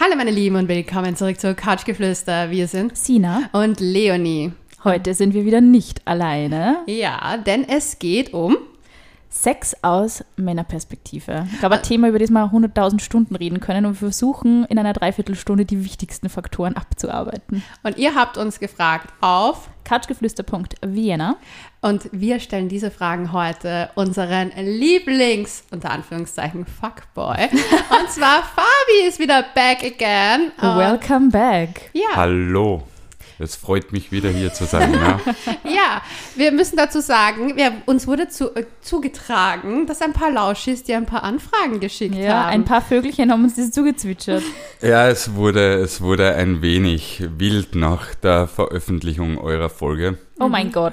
Hallo meine Lieben und willkommen zurück zu Couchgeflüster. Wir sind Sina. und Leonie. Heute sind wir wieder nicht alleine. Ja, denn es geht um Sex aus Männerperspektive. Ich glaube, ein Thema, über das wir 100.000 Stunden reden können und wir versuchen in einer Dreiviertelstunde die wichtigsten Faktoren abzuarbeiten. und ihr habt uns gefragt auf Couchgeflüster.vienna. und wir stellen diese Fragen heute unseren Lieblings unter Anführungszeichen Fuckboy. und zwar Fabi ist wieder back again. Welcome back. ja, Hallo. Es freut mich wieder hier zu sein. Ne? ja, wir müssen dazu sagen, wir, uns wurde zu, äh, zugetragen, dass ein paar Lauschis dir ein paar Anfragen geschickt Ja, haben. ein paar Vögelchen haben uns das zugezwitschert. Ja, es wurde, es wurde ein wenig wild nach der Veröffentlichung eurer Folge. Oh mein Gott.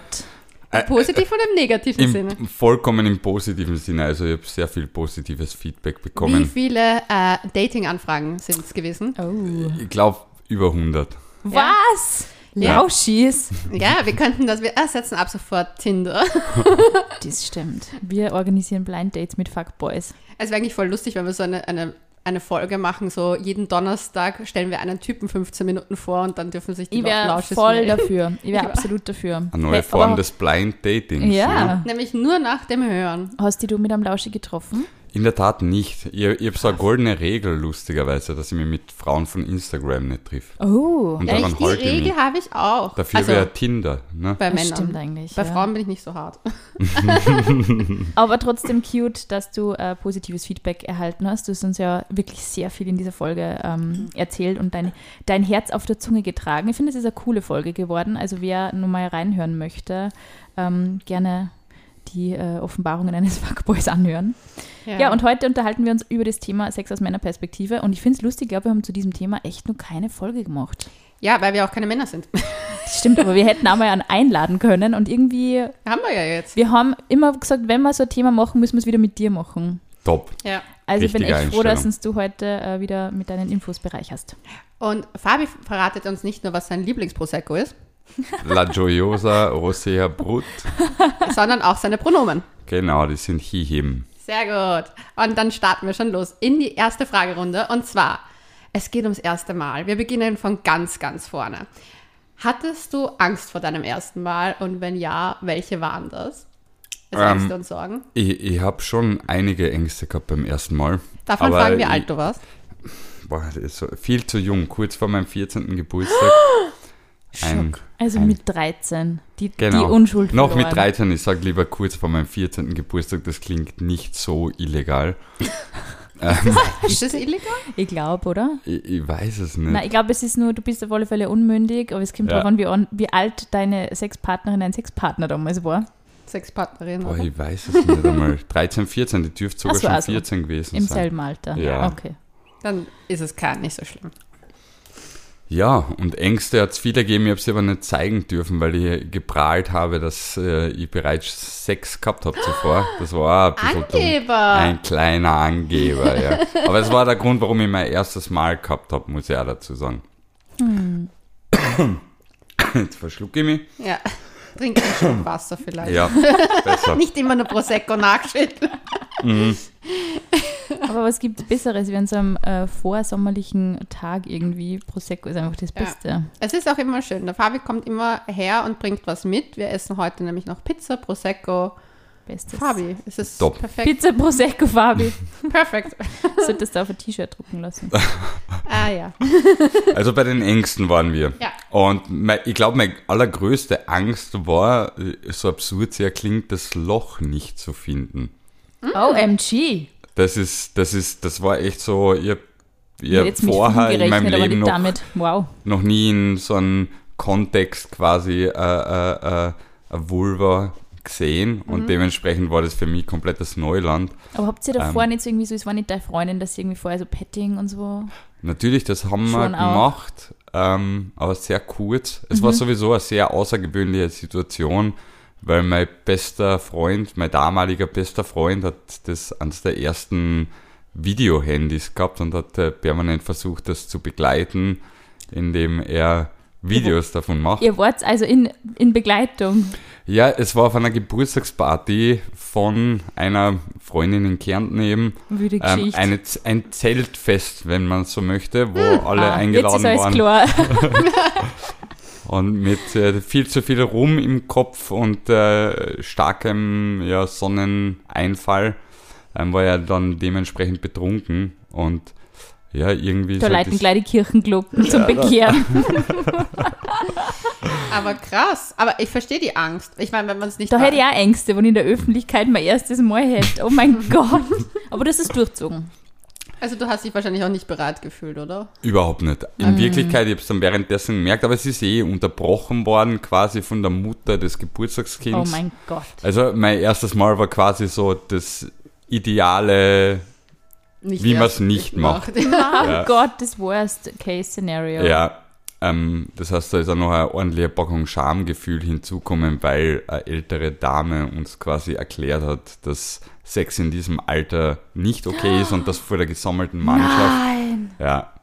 Im positiven und im negativen Im, Sinne. vollkommen im positiven Sinne. Also ich habe sehr viel positives Feedback Wie bekommen. viele äh, Dating-Anfragen sind es gewesen? Oh. Ich glaube über 100. Was? Ja. Lauschis. Ja, wir könnten das, wir ersetzen ab sofort Tinder. Das stimmt. Wir organisieren Blind Dates mit Fuckboys. Es wäre eigentlich voll lustig, wenn wir so eine, eine, eine Folge machen, so jeden Donnerstag stellen wir einen Typen 15 Minuten vor und dann dürfen sich die Ich wäre Lauschis voll melden. dafür. Ich wäre Ja. absolut dafür. Eine neue Form aber des Blind Datings. Ja. Nämlich nur nach dem Hören. Hast die du mit einem Lauschi getroffen? In der Tat nicht. Ich, ich habe so eine goldene Regel, lustigerweise, dass ich mich mit Frauen von Instagram nicht triff. Oh. Und Echt, die Regel habe ich auch. Dafür also wäre Tinder. Ne? bei Das Männern. stimmt eigentlich. Bei ja. Frauen bin ich nicht so hart. Aber trotzdem cute, dass du äh, positives Feedback erhalten hast. Du hast uns ja wirklich sehr viel in dieser Folge ähm, erzählt und dein, dein Herz auf der Zunge getragen. Ich finde, es ist eine coole Folge geworden. Also wer nur mal reinhören möchte, ähm, gerne die äh, Offenbarungen eines Fuckboys anhören. Ja. und heute unterhalten wir uns über das Thema Sex aus Männerperspektive. Und ich finde es lustig, ich glaube, wir haben zu diesem Thema echt nur keine Folge gemacht. ja, weil wir auch keine Männer sind. Das stimmt, aber wir hätten auch mal einen einladen können und irgendwie, haben wir ja jetzt. wir haben immer gesagt, wenn wir so ein Thema machen, müssen wir es wieder mit dir machen. Top. Ja. Also ich bin echt froh, dass uns du heute äh, wieder mit deinen Infos bereicherst. Und Fabi verratet uns nicht nur, was sein Lieblingsprosecco ist, La Gioiosa Rosea Brut. sondern auch seine Pronomen. Genau, die sind he, him. Sehr gut. Und dann starten wir schon los in die erste Fragerunde. Und zwar, es geht ums erste Mal. Wir beginnen von ganz, ganz vorne. Hattest du Angst vor deinem ersten Mal? Und wenn ja, welche waren das? Also Ähm, Ängste und Sorgen. Ich, ich habe schon einige Ängste gehabt beim ersten Mal. Darf man fragen, wie ich- alt du warst? Boah, das ist so viel zu jung, kurz vor meinem 14. Geburtstag. Ein, Also ein, mit 13, die, genau. die Unschuld Noch mit verloren. 13, ich sage lieber kurz vor meinem 14. Geburtstag, das klingt nicht so illegal. Ist das illegal? Ich glaube, oder? Ich, ich weiß es nicht. Nein, ich glaube, es ist nur, du bist auf alle Fälle unmündig, aber es kommt Ja. darauf an, wie, an, wie alt deine Sexpartnerin, dein Sexpartner damals war. Sexpartnerin. Boah, oder? ich weiß es nicht einmal. 13, 14, die dürfte sogar so, schon also 14 gewesen Im sein. selben Alter. Ja. Okay. Dann ist es kein, nicht so schlimm. Ja, und Ängste hat es viele gegeben, ich habe sie aber nicht zeigen dürfen, weil ich geprahlt habe, dass äh, ich bereits Sex gehabt habe zuvor. Das war ein bisschen dumm. Angeber! Ein kleiner Angeber, ja. Aber es war der Grund, warum ich mein erstes Mal gehabt habe, muss ich auch dazu sagen. Jetzt verschlucke ich mich. Ja. Trink ein Stück Wasser vielleicht. Ja, besser. Nicht immer nur Prosecco nachschütteln. Aber was gibt Besseres, wie an so einem äh, vorsommerlichen Tag irgendwie? Prosecco ist einfach das Ja. Beste. Es ist auch immer schön. Der Fabi kommt immer her und bringt was mit. Wir essen heute nämlich noch Pizza, Prosecco. Bestes. Fabi, es ist Top. perfekt. Pizza Prosecco, Fabi. Perfekt. Solltest du auf ein T-Shirt drucken lassen. Ah ja. Also bei den Ängsten waren wir. Ja. Und mein, ich glaube, meine allergrößte Angst war, so absurd sehr klingt, das Loch nicht zu finden. OMG. Das ist, das ist, das war echt so, ich habe ich hab Jetzt mich vorher in meinem Leben noch, damit. Wow. noch nie in so einem Kontext quasi äh, äh, äh, eine Vulva gesehen Mhm. und dementsprechend war das für mich komplettes Neuland. Aber habt ihr davor Ähm. nicht so irgendwie so, es war nicht deine Freundin, dass sie irgendwie vorher so Petting und so? Natürlich, das haben wir Schon gemacht, ähm, aber sehr kurz. Es Mhm. war sowieso eine sehr außergewöhnliche Situation, weil mein bester Freund, mein damaliger bester Freund, hat das eines der ersten Videohandys gehabt und hat äh, permanent versucht, das zu begleiten, indem er Videos davon macht. Ihr wart also in, in Begleitung. Ja, es war auf einer Geburtstagsparty von einer Freundin in Kärnten eben. Wüde Ähm, eine, ein Zeltfest, wenn man so möchte, wo alle Ah, eingeladen jetzt ist waren. klar. Und mit äh, viel zu viel Rum im Kopf und äh, starkem ja, Sonneneinfall ähm, war er dann dementsprechend betrunken. Und ja, irgendwie Da so leiten das- gleich die Kirchenglocken zum Bekehren. Aber krass. Aber ich verstehe die Angst. Ich meine, wenn man es nicht Da hätte ich auch Ängste, wenn ich in der Öffentlichkeit mein erstes Mal hätte. Oh mein Gott. Aber das ist durchzogen. Also du hast dich wahrscheinlich auch nicht bereit gefühlt, oder? Überhaupt nicht. Mhm. In Wirklichkeit, ich habe es dann währenddessen gemerkt, aber es ist eh unterbrochen worden, quasi von der Mutter des Oh Geburtstagskinds. mein Gott. Also mein erstes Mal war quasi so das ideale, Nicht Wie erst man's nicht macht. Oh Ja. Gott, das Worst-Case-Szenario. ja. Ähm, das heißt, da ist auch noch eine ordentliche Packung Schamgefühl hinzukommen, weil eine ältere Dame uns quasi erklärt hat, dass Sex in diesem Alter nicht okay ist und das vor der gesammelten Mannschaft. Nein. Ja,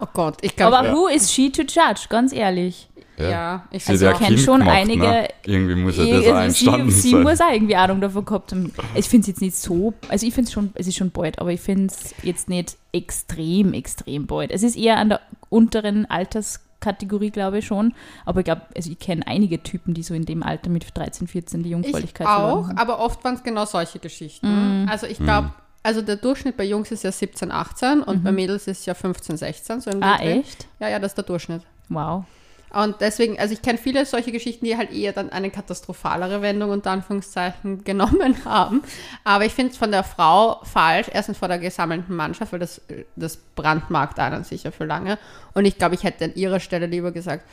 Oh Gott, ich glaube, Aber who is she to judge? Ganz ehrlich. ja. ja, ich Also ich ja kenn Kind schon gemacht, einige- Ne? Irgendwie muss ja das auch entstanden sie, sie sein. muss auch irgendwie Ahnung davon gehabt haben. Ich finde es jetzt nicht so, also ich finde es schon, es ist schon bald, aber ich finde es jetzt nicht extrem, extrem bald. Es ist eher an der unteren Alterskategorie, glaube ich schon. Aber ich glaube, also ich kenne einige Typen, die so in dem Alter mit 13, 14 die ich Jungfräulichkeit auch, verloren haben. aber oft waren es genau solche Geschichten. Also ich glaube, also der Durchschnitt bei Jungs ist ja 17, 18 und bei Mädels ist ja 15, 16. So Ah, Dreh. echt? Ja, ja, das ist der Durchschnitt. Wow. Und deswegen, also ich kenne viele solche Geschichten, die halt eher dann eine katastrophalere Wendung unter Anführungszeichen genommen haben. Aber ich finde es von der Frau falsch, erstens vor der gesammelten Mannschaft, weil das, das brandmarkt einen sicher für lange. Und ich glaube, ich hätte an ihrer Stelle lieber gesagt,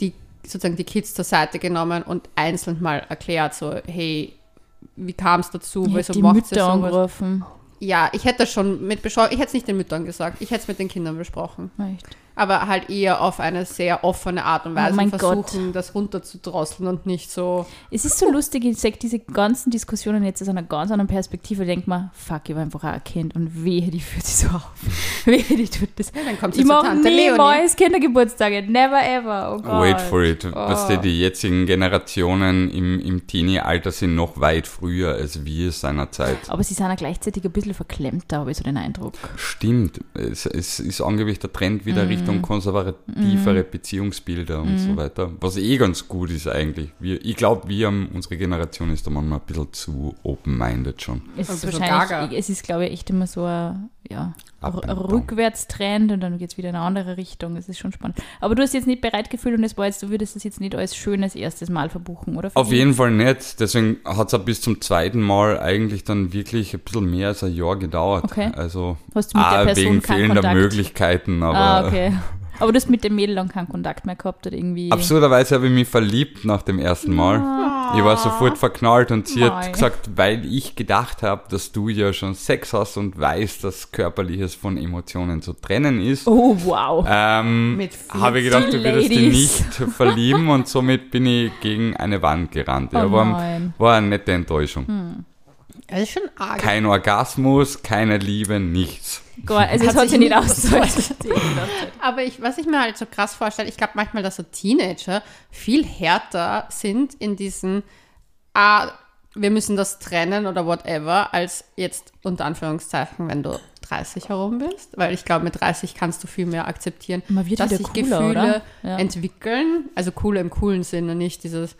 die sozusagen die Kids zur Seite genommen und einzeln mal erklärt, so, hey, wie kam es dazu, Ich wieso die macht Mütter angerufen. Ja, ich hätte das schon mit besprochen, ich hätte es nicht den Müttern gesagt, ich hätte es mit den Kindern besprochen Echt. Aber halt eher auf eine sehr offene Art und Weise Oh mein und versuchen, das runterzudrosseln und nicht so. Es ist so lustig, ich sage diese ganzen Diskussionen jetzt aus einer ganz anderen Perspektive, denkt man, fuck, ich war einfach auch ein Kind und wehe, die führt sich so auf. wehe, die tut das. dann kommt sie Ich zu mache niemals Kindergeburtstage, never ever. Oh Gott. Wait for it. Oh. Weißt du, die jetzigen Generationen im, im Teenie-Alter sind noch weit früher als wir seinerzeit. Aber sie sind auch gleichzeitig ein bisschen verklemmter, habe ich so den Eindruck. Stimmt. Es, es ist angeblich der Trend wieder Mhm. Richtung konservativere Beziehungsbilder und so weiter. Was eh ganz gut ist eigentlich. Wir, ich glaube, wir haben, unsere Generation ist da manchmal ein bisschen zu open-minded schon. Es ist wahrscheinlich, gaga. es ist, glaube ich, echt immer so ein, ja. Rückwärtstrend und dann geht es wieder in eine andere Richtung. Es ist schon spannend. Aber du hast jetzt nicht bereit gefühlt und es war jetzt, du würdest das jetzt nicht als schönes erstes Mal verbuchen, oder? Auf jeden Fall nicht. Deswegen hat es bis zum zweiten Mal eigentlich dann wirklich ein bisschen mehr als ein Jahr gedauert. Okay. Also Hast du mit der auch Person wegen fehlender Kontakt? Möglichkeiten, aber Ah, okay. Aber du hast mit dem Mädel dann keinen Kontakt mehr gehabt oder irgendwie. Absurderweise habe ich mich verliebt nach dem ersten Mal. Ich war sofort verknallt und sie Mei. hat gesagt, weil ich gedacht habe, dass du ja schon Sex hast und weißt, dass Körperliches von Emotionen zu trennen ist, Oh, wow. ähm, habe ich gedacht, du würdest dich nicht verlieben und somit bin ich gegen eine Wand gerannt. Ja, Oh war, nein. war eine nette Enttäuschung. Das ist schon arg. Kein Orgasmus, keine Liebe, nichts. Gott, also es Hat sich nicht nie ausgezahlt. Aber ich, was ich mir halt so krass vorstelle, ich glaube manchmal, dass so Teenager viel härter sind in diesen, ah, wir müssen das trennen oder whatever, als jetzt unter Anführungszeichen, wenn du 30 herum bist. Weil ich glaube, mit 30 kannst du viel mehr akzeptieren, Man wird dass sich cooler, Gefühle? Ja. entwickeln. Also cooler im coolen Sinne, nicht dieses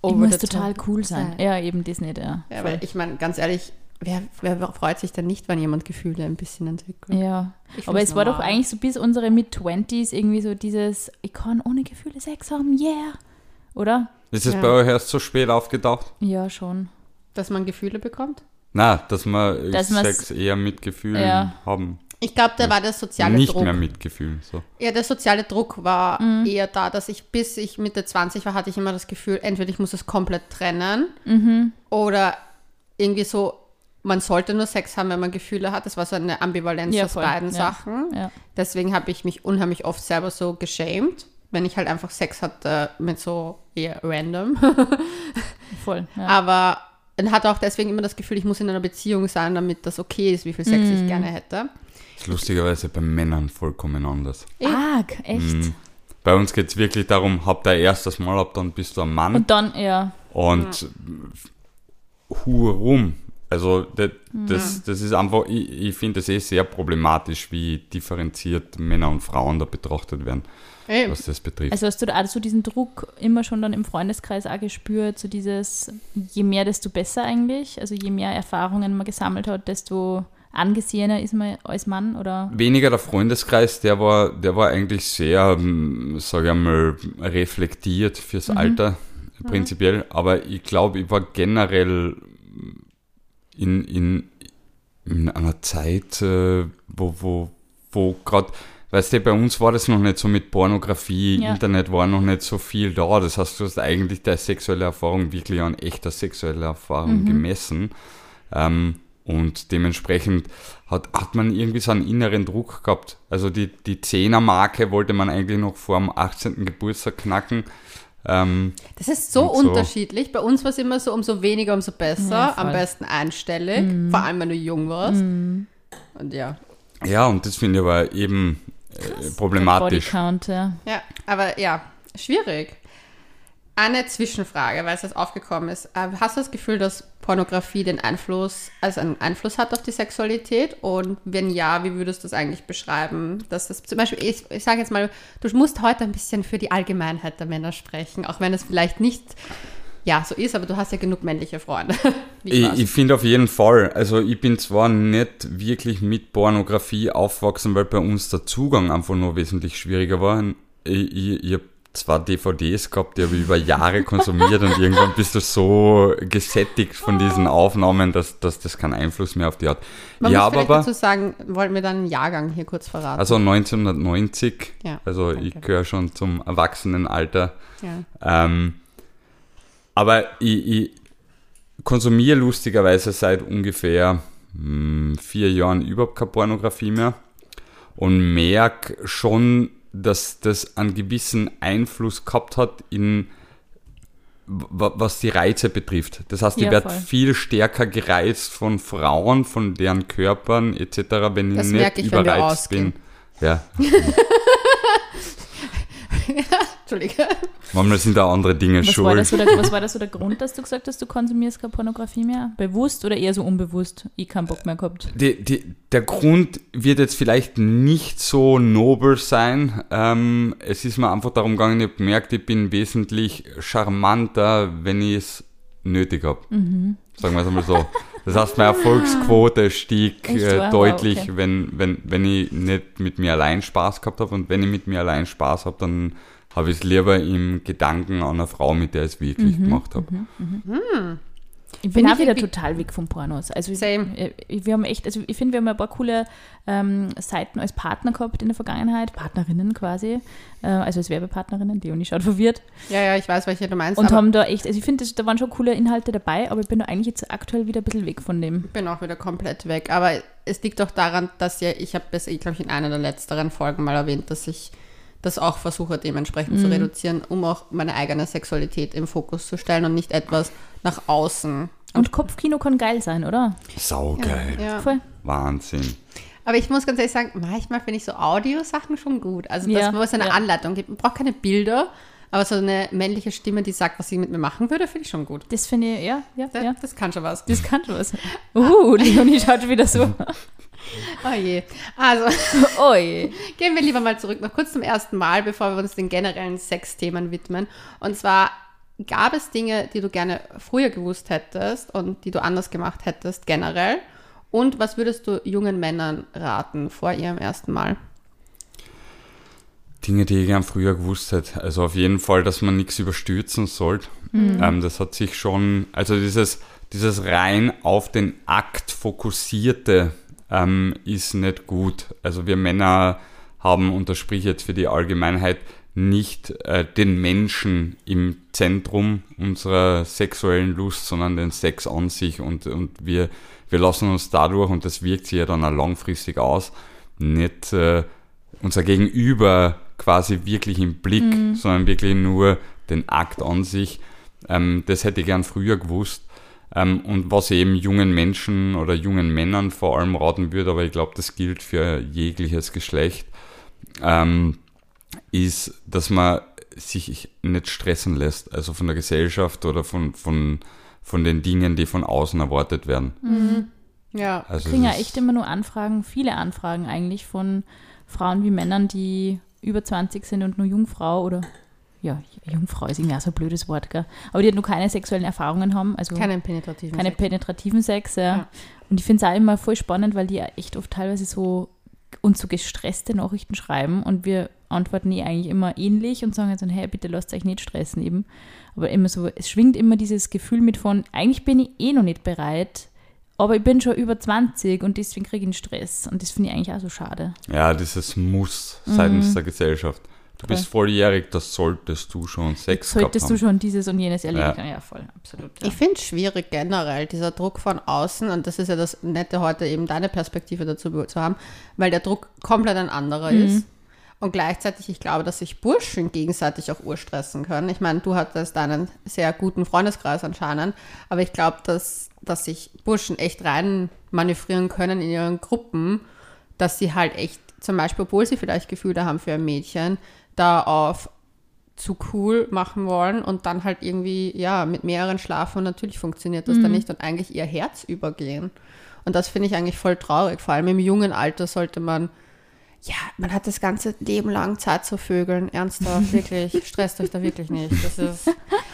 Ich over muss total cool sein. Ja, eben das nicht, ja. Ja, weil ich meine, ganz ehrlich, wer, wer freut sich denn nicht, wenn jemand Gefühle ein bisschen entwickelt? Ja, Ich aber es war doch normal. eigentlich so bis unsere Mid-20s irgendwie so dieses, ich kann ohne Gefühle Sex haben, yeah. Oder? Ist es Ja. bei euch erst so spät aufgetaucht? Ja, schon. Dass man Gefühle bekommt? Na, dass wir Dass Sex eher mit Gefühlen Ja. haben. Ich glaube, da war der soziale Nicht Druck. mehr mit Gefühlen. So. Ja, der soziale Druck war Mhm. eher da, dass ich bis ich Mitte 20 war, hatte ich immer das Gefühl, entweder ich muss es komplett trennen Mhm. oder irgendwie so, man sollte nur Sex haben, wenn man Gefühle hat. Das war so eine Ambivalenz Ja, aus voll. beiden Ja. Sachen. Ja. Deswegen habe ich mich unheimlich oft selber so geschämt, wenn ich halt einfach Sex hatte mit so eher random. Voll. Ja. Aber und hatte auch deswegen immer das Gefühl, ich muss in einer Beziehung sein, damit das okay ist, wie viel Sex Mhm. ich gerne hätte. Ist lustigerweise bei Männern vollkommen anders. Arg, echt. Mhm. bei uns geht es wirklich darum, hab dein erstes Mal, ab dann bist du ein Mann. Und dann, ja. Und hu rum. Also das, das, das ist einfach, ich, ich finde das eh sehr problematisch, wie differenziert Männer und Frauen da betrachtet werden, Ey, was das betrifft. Also hast du da auch so diesen Druck immer schon dann im Freundeskreis auch gespürt, so dieses, je mehr, desto besser eigentlich? Also je mehr Erfahrungen man gesammelt hat, desto angesehener ist man als Mann oder? Weniger der Freundeskreis, der war, der war eigentlich sehr, sage ich einmal, reflektiert fürs Alter, prinzipiell. Aber ich glaube, ich war generell in, in, in einer Zeit, äh, wo, wo, wo gerade, weißt du, bei uns war das noch nicht so mit Pornografie, Ja. Internet war noch nicht so viel da. Das heißt, du hast eigentlich deine sexuelle Erfahrung wirklich an echter sexueller Erfahrung gemessen. Ähm, und dementsprechend hat, hat man irgendwie so einen inneren Druck gehabt. Also die, die Zehner-Marke wollte man eigentlich noch vor dem 18. Geburtstag knacken. Ähm, Das ist so, unterschiedlich. Bei uns war es immer so, umso weniger, umso besser. Ja. Am besten einstellig, vor allem wenn du jung warst. Und ja. ja, und das finde ich aber eben äh, problematisch. Bodycount, ja. Ja, aber ja, schwierig. Eine Zwischenfrage, weil es jetzt aufgekommen ist. Äh, Hast du das Gefühl, dass Pornografie den Einfluss, also einen Einfluss hat auf die Sexualität? Und wenn ja, wie würdest du das eigentlich beschreiben? Dass das zum Beispiel, ich, ich sage jetzt mal, du musst heute ein bisschen für die Allgemeinheit der Männer sprechen, auch wenn es vielleicht nicht ja so ist, aber du hast ja genug männliche Freunde. Ich, ich finde auf jeden Fall, also ich bin zwar nicht wirklich mit Pornografie aufgewachsen, weil bei uns der Zugang einfach nur wesentlich schwieriger war. Ich, ich, ich habe zwar DVDs gehabt, die habe ich über Jahre konsumiert und irgendwann bist du so gesättigt von diesen Aufnahmen, dass, dass das keinen Einfluss mehr auf die hat. Man ich muss aber, dazu sagen, wollten wir dann einen Jahrgang hier kurz verraten. also 1990, Ja, also ich danke. gehöre schon zum Erwachsenenalter, ja. Ähm, aber ich, ich konsumiere lustigerweise seit ungefähr hm, vier Jahren überhaupt keine Pornografie mehr und merke schon, dass das einen gewissen Einfluss gehabt hat in wa- was die Reize betrifft. Das heißt, ich Ja, werde voll. viel stärker gereizt von Frauen, von deren Körpern etc., wenn Das ich nicht ich, überreizt bin. Ja, Entschuldige. manchmal sind da andere Dinge Was war, schuld. das so der, was war das so der Grund, dass du gesagt hast, du konsumierst keine Pornografie mehr? Bewusst oder eher so unbewusst? Ich keinen Bock mehr gehabt. Die, die, der Grund wird jetzt vielleicht nicht so nobel sein. Ähm, es ist mir einfach darum gegangen, ich habe gemerkt, ich bin wesentlich charmanter, wenn ich es nötig habe. Sagen wir es einmal so. Das heißt, meine Erfolgsquote stieg äh, deutlich, okay. wenn, wenn, wenn ich nicht mit mir allein Spaß gehabt habe. Und wenn ich mit mir allein Spaß habe, dann habe ich es lieber im Gedanken an eine Frau, mit der ich es wirklich gemacht habe. Ich bin Find auch ich wieder total weg von Pornos. Also ich- Same. äh, wir haben echt, also ich finde, wir haben ein paar coole ähm, Seiten als Partner gehabt in der Vergangenheit, Partnerinnen quasi, äh, also als Werbepartnerinnen, die und ich schaut verwirrt Ja, ja, ich weiß, welche du meinst. und haben da echt, also ich finde, da waren schon coole Inhalte dabei, aber ich bin da eigentlich jetzt aktuell wieder ein bisschen weg von dem. ich bin auch wieder komplett weg. Aber es liegt doch daran, dass ja, ich habe das, ich glaube ich, in einer der letzteren Folgen mal erwähnt, dass ich das auch versuche, dementsprechend Mhm. zu reduzieren, um auch meine eigene Sexualität im Fokus zu stellen und nicht etwas nach außen. Und Kopfkino kann geil sein, oder? Saugeil. Ja. Voll. Wahnsinn. Aber ich muss ganz ehrlich sagen, manchmal finde ich so Audiosachen schon gut. Also, Ja, dass wo es eine ja. Anleitung gibt. Man braucht keine Bilder, aber so eine männliche Stimme, die sagt, was sie mit mir machen würde, finde ich schon gut. Das finde ich, ja, ja, Das, ja. das kann schon was. Das kann schon was. Uh, Leonie schaut schon wieder so. Oh je. Also, Oi. Gehen wir lieber mal zurück, noch kurz zum ersten Mal, bevor wir uns den generellen Sexthemen widmen. Und zwar gab es Dinge, die du gerne früher gewusst hättest und die du anders gemacht hättest generell. Und was würdest du jungen Männern raten vor ihrem ersten Mal? Dinge, die ich gern früher gewusst hätte. Also auf jeden Fall, dass man nichts überstürzen sollte. Ähm, das hat sich schon, also dieses, dieses rein auf den Akt fokussierte ähm, ist nicht gut. Also wir Männer haben, und das spreche ich jetzt für die Allgemeinheit, nicht äh, den Menschen im Zentrum unserer sexuellen Lust, sondern den Sex an sich und, und wir, wir lassen uns dadurch, und das wirkt sich ja dann auch langfristig aus, nicht äh, unser Gegenüber quasi wirklich im Blick, sondern wirklich nur den Akt an sich. Ähm, das hätte ich gern früher gewusst. Ähm, und was ich eben jungen Menschen oder jungen Männern vor allem raten würde, aber ich glaube, das gilt für jegliches Geschlecht, ähm, ist, dass man sich nicht stressen lässt, also von der Gesellschaft oder von, von, von den Dingen, die von außen erwartet werden. Mhm. Ja. Also ich kriege ja echt immer nur Anfragen, viele Anfragen eigentlich von Frauen wie Männern, die über 20 sind und nur Jungfrau oder ja, Jungfrau ist irgendwie auch so ein blödes Wort, gell? aber die halt nur keine sexuellen Erfahrungen haben. Also keinen penetrativen keine Sex. penetrativen Sex, ja. ja. Und ich finde es auch immer voll spannend, weil die ja echt oft teilweise so uns so gestresste Nachrichten schreiben und wir antworten eh eigentlich immer ähnlich und sagen dann, hey, bitte lasst euch nicht stressen eben. Aber immer so, es schwingt immer dieses Gefühl mit von, eigentlich bin ich eh noch nicht bereit, aber ich bin schon über 20 und deswegen kriege ich einen Stress. Und das finde ich eigentlich auch so schade. Ja, dieses Muss seitens mhm. der Gesellschaft. Du bist volljährig, das solltest du schon Sex Solltest du schon dieses und jenes erleben ja. Ja, voll, absolut. Ja. Ich finde es schwierig generell, dieser Druck von außen, und das ist ja das Nette heute, eben deine Perspektive dazu zu haben, weil der Druck komplett ein anderer mhm. ist. Und gleichzeitig, ich glaube, dass sich Burschen gegenseitig auch urstressen können. Ich meine, du hattest einen sehr guten Freundeskreis anscheinend, aber ich glaube, dass, dass sich Burschen echt rein manövrieren können in ihren Gruppen, dass sie halt echt, zum Beispiel, obwohl sie vielleicht Gefühle haben für ein Mädchen, da auf zu cool machen wollen und dann halt irgendwie, ja, mit mehreren schlafen und natürlich funktioniert das mhm. dann nicht und eigentlich ihr Herz übergehen. Und das finde ich eigentlich voll traurig. Vor allem im jungen Alter sollte man, ja, man hat das ganze Leben lang Zeit zu vögeln. Ernsthaft, wirklich, stresst euch da wirklich nicht. Das ist,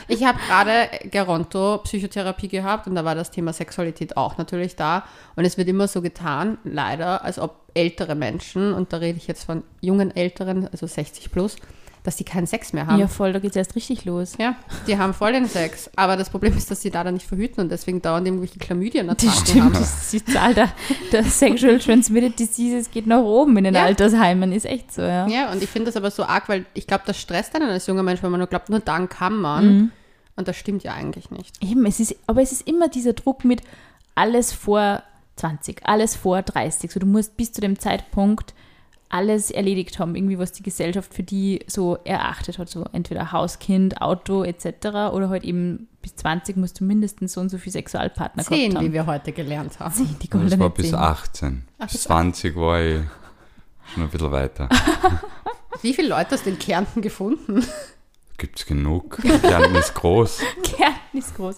ich habe gerade Geronto Psychotherapie gehabt und da war das Thema Sexualität auch natürlich da. Und es wird immer so getan, leider, als ob ältere Menschen, und da rede ich jetzt von jungen Älteren, also 60 plus, dass die keinen Sex mehr haben. Ja, voll, da geht es erst richtig los. Ja, die haben voll den Sex. Aber das Problem ist, dass sie da dann nicht verhüten und deswegen dauernd irgendwelche Chlamydien Das stimmt, haben. Das, die Zahl der, der Sexual Transmitted Diseases geht nach oben in den ja. Altersheimen, ist echt so, ja. Ja, und ich finde das aber so arg, weil ich glaube, das stresst einen als junger Mensch, weil man nur glaubt, nur dann kann man. Mhm. Und das stimmt ja eigentlich nicht. Eben, es ist, aber es ist immer dieser Druck mit alles vor 20, alles vor 30. So, du musst bis zu dem Zeitpunkt alles erledigt haben, irgendwie was die Gesellschaft für die so erachtet hat. So entweder Haus, Kind, Auto etc. Oder halt eben bis 20 musst du mindestens so und so viele Sexualpartner Zehn, gehabt haben. wie wir heute gelernt haben. Zehn, die das war bis 18. Ach, bis 20 war ich schon ein bisschen weiter. wie viele Leute hast du in Kärnten gefunden? Gibt es genug. Kärnten ist groß. Kärnten ist groß.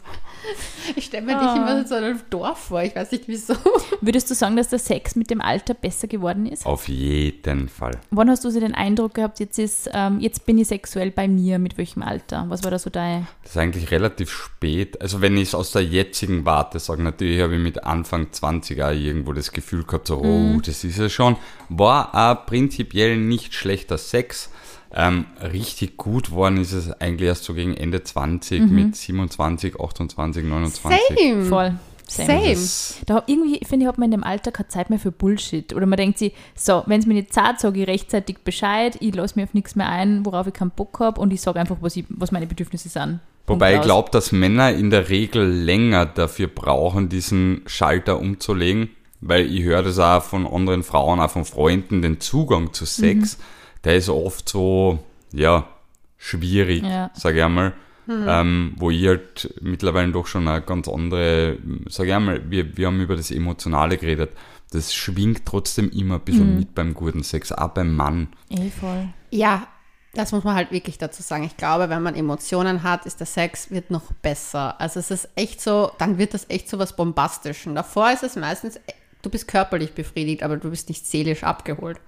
Ich stelle mir ah. dich immer in so einem Dorf vor, ich weiß nicht wieso. Würdest du sagen, dass der Sex mit dem Alter besser geworden ist? Auf jeden Fall. Wann hast du so den Eindruck gehabt, jetzt, ist, ähm, jetzt bin ich sexuell bei mir, mit welchem Alter? Was war da so dein... Das ist eigentlich relativ spät. Also wenn ich es aus der jetzigen Warte sage, natürlich habe ich mit Anfang 20 auch irgendwo das Gefühl gehabt, so, mhm. oh, das ist ja schon. War auch prinzipiell nicht schlechter Sex ähm, richtig gut worden ist es eigentlich erst so gegen Ende 20 mhm. mit 27, 28, 29. Same. Voll. Same. Same. Da irgendwie, finde ich, hat man in dem Alter keine Zeit mehr für Bullshit. Oder man denkt sich, so, wenn es mir nicht zahlt, sage ich rechtzeitig Bescheid, ich lasse mir auf nichts mehr ein, worauf ich keinen Bock habe und ich sage einfach, was, ich, was meine Bedürfnisse sind. Wobei ich glaube, dass Männer in der Regel länger dafür brauchen, diesen Schalter umzulegen, weil ich höre das auch von anderen Frauen, auch von Freunden, den Zugang zu Sex. Mhm der ist oft so, ja, schwierig, ja. sage ich einmal. Mhm. Ähm, wo ich halt mittlerweile doch schon eine ganz andere, sage ich einmal, wir, wir haben über das Emotionale geredet. Das schwingt trotzdem immer ein bisschen mhm. mit beim guten Sex, auch beim Mann. Eh voll. Ja, das muss man halt wirklich dazu sagen. Ich glaube, wenn man Emotionen hat, ist der Sex wird noch besser. Also es ist echt so, dann wird das echt so was Bombastischen. Davor ist es meistens, du bist körperlich befriedigt, aber du bist nicht seelisch abgeholt.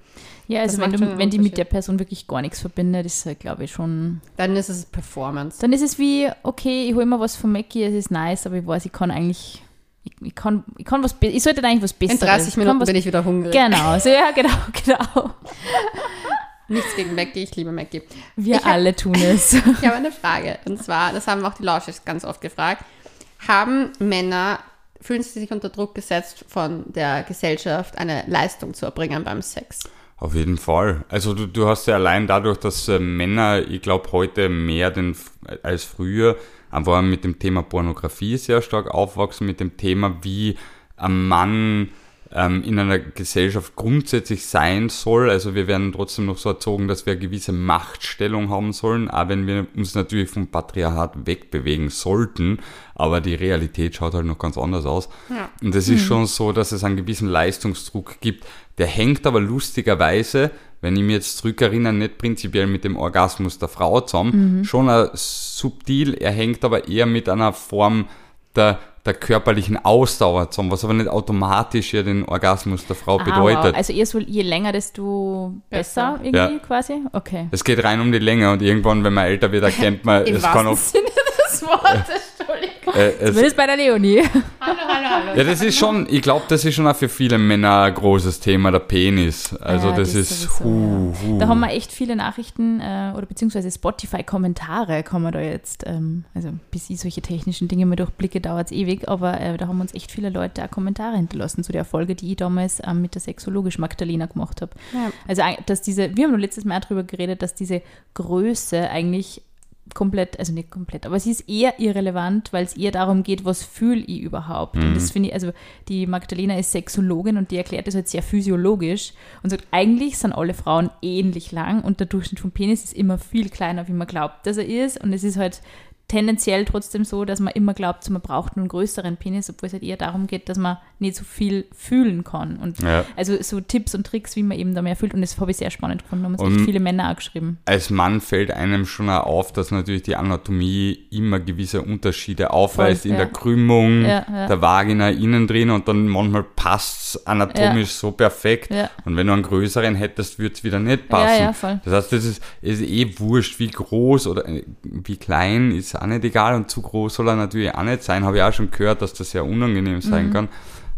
Ja, also wenn, du, wenn die mit der Person wirklich gar nichts verbindet, ist halt, glaube ich, schon. Dann ist es Performance. Dann ist es wie, okay, ich hole mir was von Mackie, es ist nice, aber ich weiß, ich kann eigentlich. Ich, ich kann, ich kann was ich sollte eigentlich was Besseres. In 30 Minuten was, bin ich wieder hungrig. Genau, also, ja, genau, genau. Nichts gegen Mackie, ich liebe Mackie. Wir ich alle hab, tun es. ich habe eine Frage. Und zwar, das haben auch die Lausches ganz oft gefragt. Haben Männer, fühlen sie sich unter Druck gesetzt von der Gesellschaft, eine Leistung zu erbringen beim Sex? Auf jeden Fall. Also du, du hast ja allein dadurch, dass äh, Männer, ich glaube, heute mehr denn, als früher einfach mit dem Thema Pornografie sehr stark aufwachsen, mit dem Thema, wie ein Mann ähm, in einer Gesellschaft grundsätzlich sein soll. Also wir werden trotzdem noch so erzogen, dass wir eine gewisse Machtstellung haben sollen, auch wenn wir uns natürlich vom Patriarchat wegbewegen sollten. Aber die Realität schaut halt noch ganz anders aus. Ja. Und es ist mhm. schon so, dass es einen gewissen Leistungsdruck gibt. Der hängt aber lustigerweise wenn ich mir jetzt zurückerinnere, nicht prinzipiell mit dem Orgasmus der Frau zusammen, schon ein subtil, er hängt aber eher mit einer Form der, der körperlichen Ausdauer zusammen, was aber nicht automatisch ja den Orgasmus der Frau Ah, bedeutet. wow. Also eher so, je länger, desto besser, Besser. irgendwie Ja. quasi? Okay. Es geht rein um die Länge und irgendwann, wenn man älter wird, erkennt man, es kann auch. Sinne des Wortes. Äh, es, Zumindest bei der Leonie. Hallo, hallo, hallo. ja, das ist schon, ich glaube, das ist schon auch für viele Männer ein großes Thema, der Penis. Also Ja, das, das ist, sowieso, hu, hu. Da haben wir echt viele Nachrichten äh, oder beziehungsweise Spotify-Kommentare kann man da jetzt, ähm, also bis ich solche technischen Dinge mal durchblicke, dauert es ewig, aber äh, da haben uns echt viele Leute auch Kommentare hinterlassen zu der Folge, die ich damals ähm, mit der sexologisch Magdalena gemacht habe. Ja. Also, dass diese, wir haben nur letztes Mal auch darüber geredet, dass diese Größe eigentlich komplett, also nicht komplett, aber sie ist eher irrelevant, weil es eher darum geht, was fühle ich überhaupt. Und das finde ich, also die Magdalena ist Sexologin und die erklärt das halt sehr physiologisch und sagt, eigentlich sind alle Frauen ähnlich lang und der Durchschnitt vom Penis ist immer viel kleiner, wie man glaubt, dass er ist. Und es ist halt tendenziell trotzdem so, dass man immer glaubt, man braucht einen größeren Penis, obwohl es halt eher darum geht, dass man nicht so viel fühlen kann. Und Ja. also so Tipps und Tricks, wie man eben da mehr fühlt. Und das habe ich sehr spannend gefunden. Da haben uns viele Männer auch geschrieben. als Mann fällt einem schon auch auf, dass natürlich die Anatomie immer gewisse Unterschiede aufweist Voll, in ja. der Krümmung Ja, der Vagina innen drin und dann manchmal passt es anatomisch so perfekt. Und wenn du einen größeren hättest, würde es wieder nicht passen. Das heißt, das ist, ist eh wurscht, wie groß oder äh, wie klein ist auch nicht egal und zu groß soll er natürlich auch nicht sein. Habe ich auch schon gehört, dass das sehr unangenehm Mhm. sein kann.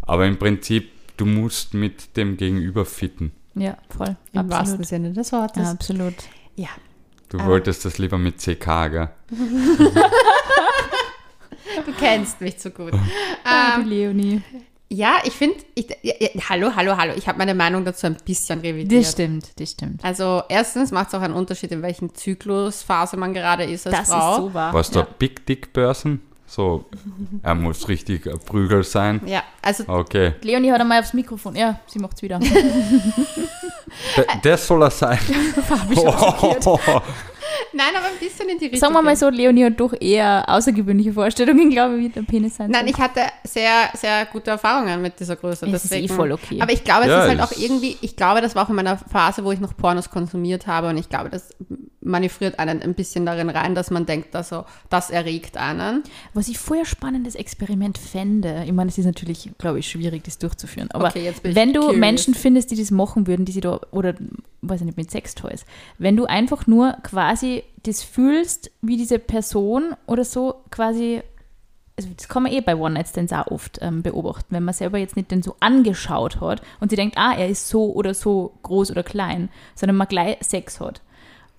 Aber im Prinzip, du musst mit dem Gegenüber fitten. Ja, voll. Im wahrsten absolut. Sinne des Wortes. Ja, absolut. Ja. Du Ah. wolltest das lieber mit CK, gell? Du kennst mich zu gut. Ah, ähm, die Leonie. Ja, ich finde, ich, ja, ja, hallo, hallo, hallo. Ich habe meine Meinung dazu ein bisschen revidiert. Das stimmt, das stimmt. Also erstens macht es auch einen Unterschied, in welchen Zyklusphase man gerade ist als Das Frau. ist so wahr. Warst du ja. Big Dick Person? So, er muss richtig ein Prügel sein. Ja, also Okay, Leonie hat einmal aufs Mikrofon. Ja, sie macht's wieder. D das soll er sein. nein, aber ein bisschen in die Richtung. Sagen wir mal so, Leonie hat doch eher außergewöhnliche Vorstellungen, glaube ich, wie der Penis sein Nein, ich hatte sehr, sehr gute Erfahrungen mit dieser Größe. Es ist eh voll okay. Aber ich glaube, es Ja, ist halt auch irgendwie, ich glaube, das war auch in meiner Phase, wo ich noch Pornos konsumiert habe und ich glaube, das manövriert einen ein bisschen darin rein, dass man denkt, also, das erregt einen. Was ich vorher spannendes Experiment fände, ich meine, es ist natürlich, glaube ich, schwierig, das durchzuführen, aber Okay, jetzt bin ich wenn du curious. Menschen findest, die das machen würden, die sie da, oder, weiß ich nicht, mit Sextoys, wenn du einfach nur quasi das fühlst, wie diese Person oder so quasi, also das kann man eh bei One-Night-Stands auch oft ähm, beobachten, wenn man selber jetzt nicht den so angeschaut hat und sie denkt, ah, er ist so oder so groß oder klein, sondern man gleich Sex hat.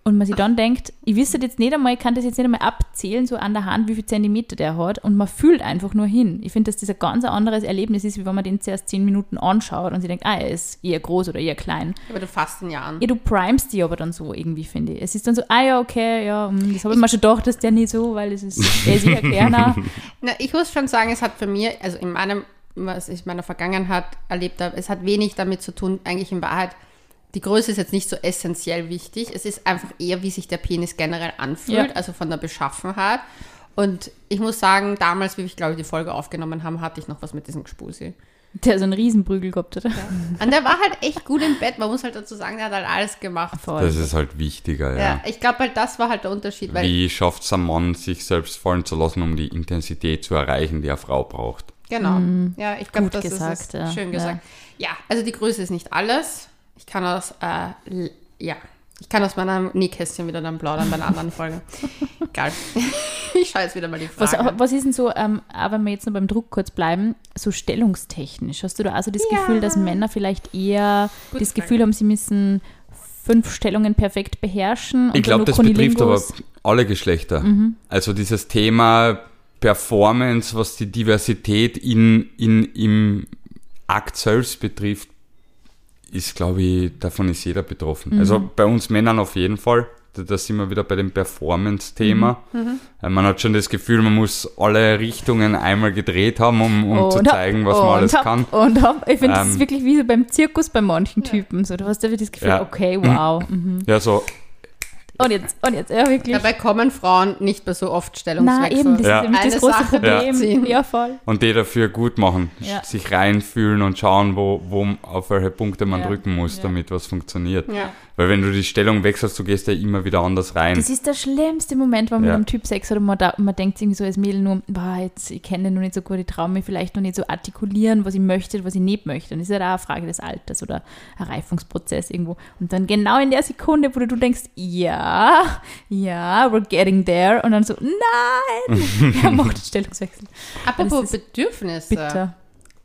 Und man sich dann denkt, ich wüsste jetzt nicht einmal, ich kann das jetzt nicht einmal abzählen, so an der Hand, wie viel Zentimeter der hat. Und man fühlt einfach nur hin. Ich finde, dass das ein ganz anderes Erlebnis ist, wie wenn man den zuerst zehn Minuten anschaut und sich denkt, ah, er ist eher groß oder eher klein. Aber du fasst ihn ja an. Ja, du primest die aber dann so irgendwie, finde ich. Es ist dann so, ah ja, okay, ja, hm, das habe ich mir schon gedacht, dass der nicht so, weil es ist, er ist eher kleiner. Na, ich muss schon sagen, es hat für mich, also in meinem, was ich in meiner Vergangenheit erlebt habe, es hat wenig damit zu tun, eigentlich in Wahrheit, die Größe ist jetzt nicht so essentiell wichtig. Es ist einfach eher, wie sich der Penis generell anfühlt, Ja. also von der Beschaffenheit. Und ich muss sagen, damals, wie ich glaube, die Folge aufgenommen haben, hatte ich noch was mit diesem Gespusi. Der so einen Riesenprügel gehabt hat. Und der war halt echt gut im Bett. Man muss halt dazu sagen, der hat halt alles gemacht. Voll. Das ist halt wichtiger, Ja, ja. ich glaube halt, das war halt der Unterschied. Weil, Wie schafft es ein Mann, sich selbst fallen zu lassen, um die Intensität zu erreichen, die eine Frau braucht? Genau. Ja, ich glaube, Gut das gesagt, ist es. ja. schön Ja. gesagt. Ja. also die Größe ist nicht alles. Ich kann aus, äh, ja, ich kann aus meinem Nähkästchen wieder dann plaudern bei einer anderen Folge. Egal. ich schaue jetzt wieder mal die Was, Frage. was ist denn so, ähm, auch wenn wir jetzt noch beim Druck kurz bleiben, so stellungstechnisch? Hast du da also das Ja. Gefühl, dass Männer vielleicht eher Gute das Frage. Gefühl haben, sie müssen fünf Stellungen perfekt beherrschen? und Ich glaube, das nur betrifft aber alle Geschlechter. Mhm. Also dieses Thema Performance, was die Diversität in, in, im Akt selbst betrifft, ist, glaube ich, davon ist jeder betroffen. Mhm. Also bei uns Männern auf jeden Fall. Da, da sind wir wieder bei dem Performance-Thema. Mhm. Äh, Man hat schon das Gefühl, man muss alle Richtungen einmal gedreht haben, um, um zu Und hab- zeigen, was man und alles hab- kann. Und hab, ich finde, das Ähm, ist wirklich wie so beim Zirkus bei manchen Typen. So, du hast einfach das Gefühl, Ja. okay, wow. Mhm. Ja, so Und jetzt, und jetzt, ja, wirklich. Dabei kommen Frauen nicht mehr so oft Na, Stellungswechsel. eben, das Ja. ist nämlich Eine das große Sache Problem. durchziehen. Ja, voll. Und die dafür gut machen, Ja. sich reinfühlen und schauen, wo, wo auf welche Punkte man Ja. drücken muss, Ja. damit was funktioniert. Ja. Weil wenn du die Stellung wechselst, du gehst ja immer wieder anders rein. Das ist der schlimmste Moment, wenn man Ja. mit einem Typ Sex hat und man, da, man denkt irgendwie so als Mädel nur, boah, jetzt, ich kenne den noch nicht so gut, ich traue mich vielleicht noch nicht so artikulieren, was ich möchte, was ich nicht möchte. Und das ist ja da eine Frage des Alters oder ein Reifungsprozess irgendwo. Und dann genau in der Sekunde, wo du denkst, ja, ja, we're getting there. Und dann so, nein, er macht den Stellungswechsel. Apropos Bedürfnisse. Bitter.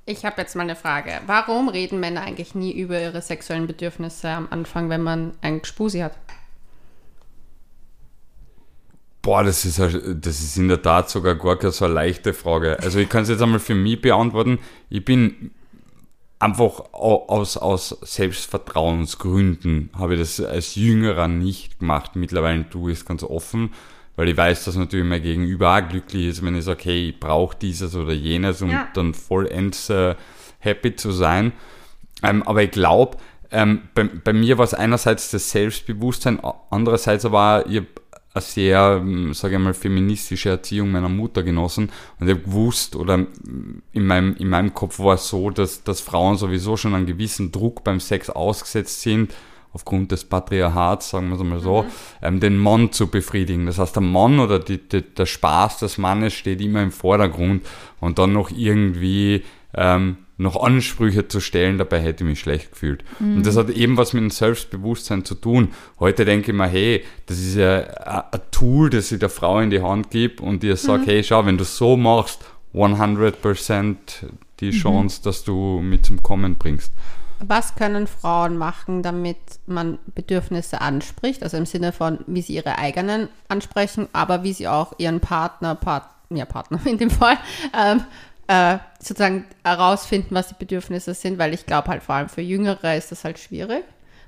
Ich habe jetzt mal eine Frage. Warum reden Männer eigentlich nie über ihre sexuellen Bedürfnisse am Anfang, wenn man ein Gspusi hat? Boah, das ist, das ist in der Tat sogar gar keine so eine leichte Frage. Also ich kann es jetzt einmal für mich beantworten. Ich bin einfach au- aus, aus Selbstvertrauensgründen habe ich das als Jüngerer nicht gemacht. Mittlerweile tue ich es ganz offen, weil ich weiß, dass natürlich mein Gegenüber auch glücklich ist, wenn ich sage, hey, ich brauche dieses oder jenes und Ja. dann vollends äh, happy zu sein. Ähm, aber ich glaube, ähm, bei, bei mir war es einerseits das Selbstbewusstsein, andererseits aber ich habe eine sehr, sage ich mal, feministische Erziehung meiner Mutter genossen. Und ich habe gewusst, oder mm, in meinem, in meinem Kopf war es so, dass, dass Frauen sowieso schon einen gewissen Druck beim Sex ausgesetzt sind, aufgrund des Patriarchats, sagen wir es mal so, ähm, den Mann zu befriedigen. Das heißt, der Mann oder die, die, der Spaß des Mannes steht immer im Vordergrund. Und dann noch irgendwie ähm, noch Ansprüche zu stellen, dabei hätte ich mich schlecht gefühlt. Und das hat eben was mit dem Selbstbewusstsein zu tun. Heute denke ich mir, hey, das ist ja ein Tool, das ich der Frau in die Hand gebe und dir sagt, hey, schau, wenn du so machst, 100% die Chance, dass du mit zum Kommen bringst. Was können Frauen machen, damit man Bedürfnisse anspricht? Also im Sinne von, wie sie ihre eigenen ansprechen, aber wie sie auch ihren Partner, Part, ja, Partner in dem Fall, ähm, äh, sozusagen herausfinden, was die Bedürfnisse sind, weil ich glaube halt vor allem für Jüngere ist das halt schwierig.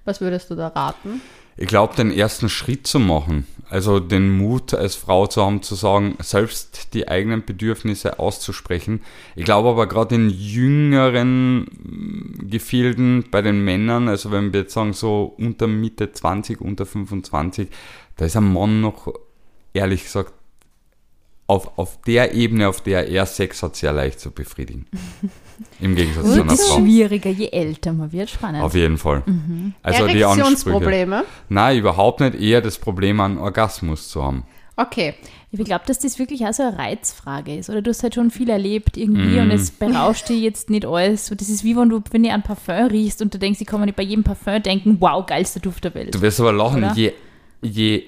Was würdest du da raten? Ich glaube, den ersten Schritt zu machen, also den Mut als Frau zu haben, zu sagen, selbst die eigenen Bedürfnisse auszusprechen. Ich glaube aber gerade in jüngeren mm, Gefilden bei den Männern, also wenn wir jetzt sagen so unter Mitte 20, unter 25, da ist ein Mann noch, ehrlich gesagt, auf, auf der Ebene, auf der er Sex hat, sehr leicht zu befriedigen. Im Gegensatz zu einer es Frau. schwieriger, je älter man wird. Spannend. Auf jeden Fall. Also die Ansprüche. Erektionsprobleme? Nein, überhaupt nicht. Eher das Problem, einen Orgasmus zu haben. Okay. Ich glaube, dass das wirklich auch so eine Reizfrage ist. Oder du hast halt schon viel erlebt irgendwie und es berauscht dir jetzt nicht alles. So, das ist wie wenn du, wenn du an Parfum riechst und du denkst, ich kann mir nicht bei jedem Parfum denken, wow, geilster Duft der Welt. Du wirst aber lachen, je, je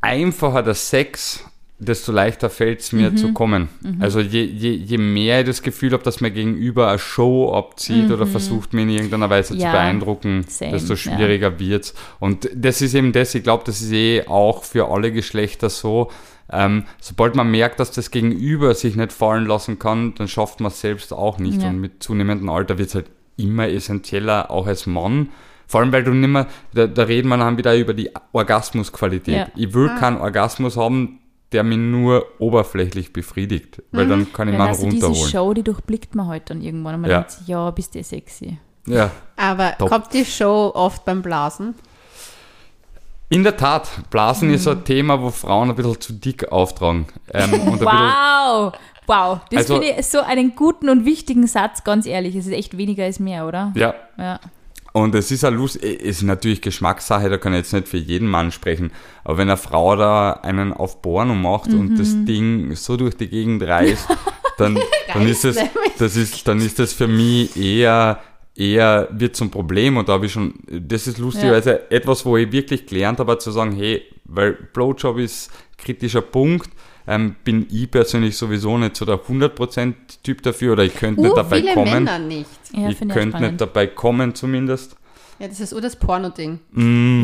einfacher der Sex, desto leichter fällt es Mhm. mir zu kommen. Also je, je, je mehr ich das Gefühl habe, dass mir gegenüber eine Show abzieht oder versucht, mich in irgendeiner Weise Mhm. Ja, zu beeindrucken, same, desto ja. schwieriger wird's. Und das ist eben das, ich glaube, das ist eh auch für alle Geschlechter so. Ähm, sobald man merkt, dass das Gegenüber sich nicht fallen lassen kann, dann schafft man es selbst auch nicht. Ja. Und mit zunehmendem Alter wird es halt immer essentieller, auch als Mann. Vor allem, weil du nimmer, da, da reden wir dann wieder über die Orgasmusqualität. Ja. Ich will keinen Orgasmus haben, der mich nur oberflächlich befriedigt, weil dann kann ich mal also diese runterholen. Show, die durchblickt man heute dann irgendwann und man Ja. denkt sich, ja, bist du sexy. Ja. Aber Top. kommt die Show oft beim Blasen? In der Tat, Blasen ist Mhm. ein Thema, wo Frauen ein bisschen zu dick auftragen. Ähm, und ein bisschen, Wow! Wow, das Also- finde ich so einen guten und wichtigen Satz, ganz ehrlich. Es ist echt weniger als mehr, oder? ja, Ja. Und es ist eine Lust, es ist natürlich Geschmackssache, da kann ich jetzt nicht für jeden Mann sprechen, aber wenn eine Frau da einen auf Porno macht und das Mhm. Ding so durch die Gegend reißt, dann, dann ist es, das ist, dann ist das für mich eher, eher wird zum Problem. Und da habe ich schon, das ist lustigerweise etwas, wo ich wirklich gelernt habe, zu sagen, hey, weil Blowjob ist kritischer Punkt, ähm, bin ich persönlich sowieso nicht so der 100% Typ dafür oder ich könnte nicht Uh, dabei viele kommen. Männer nicht. Ja, ich könnte nicht dabei kommen zumindest. Ja, das ist nur das Porno-Ding.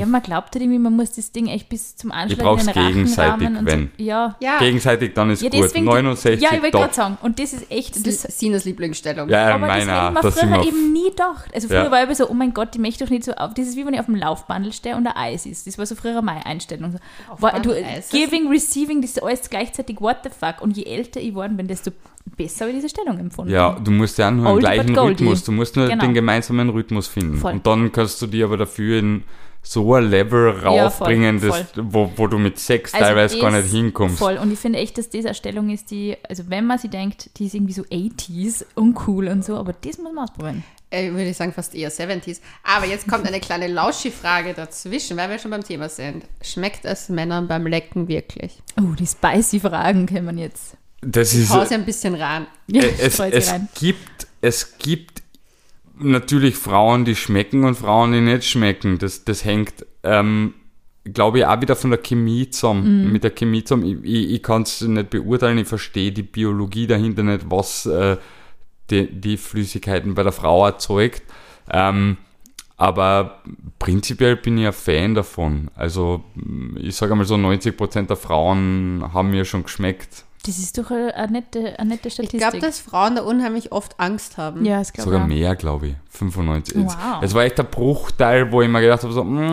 Ja, man glaubt halt irgendwie, man muss das Ding echt bis zum Anschlag brauch's in den Rachen gegenseitig, und wenn. So. Ja. Ja, Gegenseitig, dann ist ja, gut. deswegen, 69, Ja, ich wollte gerade sagen. Und das ist echt, das das, ist Sinas Lieblingsstellung. Ja, aber das meiner, hätte man das sind früher eben nie gedacht. Also früher Ja. war ich immer so, oh mein Gott, ich möchte doch nicht so auf. Das ist wie wenn ich auf dem Laufbandel stehe und ein Eis ist. Das war so früher meine Einstellung. War, du, Eis giving, receiving, das ist alles gleichzeitig what the fuck. Und je älter ich geworden bin, desto besser ich diese Stellung empfunden. Ja, du musst ja nur einen Oldie gleichen. Rhythmus, du musst nur Genau. den gemeinsamen Rhythmus finden. Voll. Und dann kannst du dir aber dafür in so ein Level Ja, raufbringen, voll, das, wo, wo du mit Sex Also teilweise gar das nicht hinkommst. Voll. Und ich finde echt, dass diese Erstellung ist, die, also wenn man sie denkt, die ist irgendwie so 80s, uncool und so, aber das muss man ausprobieren. Äh, würde ich sagen, fast eher 70s. Aber jetzt kommt eine kleine Lauschi-Frage dazwischen, weil wir schon beim Thema sind. Schmeckt es Männern beim Lecken wirklich? Oh, die spicy Fragen können man jetzt. Das ist, Pause ein bisschen ran. Ja, Äh, es, streut sie es rein. gibt, es gibt natürlich Frauen, die schmecken und Frauen, die nicht schmecken. Das, das hängt, ähm, glaube ich, auch wieder von der Chemie zusammen. Mhm. Mit der Chemie zusammen. Ich, ich, ich kann es nicht beurteilen, ich verstehe die Biologie dahinter nicht, was äh, die, die Flüssigkeiten bei der Frau erzeugt. Ähm, aber prinzipiell bin ich ein Fan davon. Also ich sage mal so, 90% der Frauen haben mir schon geschmeckt. Das ist doch eine, eine, nette, eine nette Ich Statistik. glaube, dass Frauen da unheimlich oft Angst haben. ja, das glaube Sogar ich. mehr, glaube ich. 95. Es- Wow. Es war echt ein Bruchteil, wo ich mir gedacht habe, so, mm,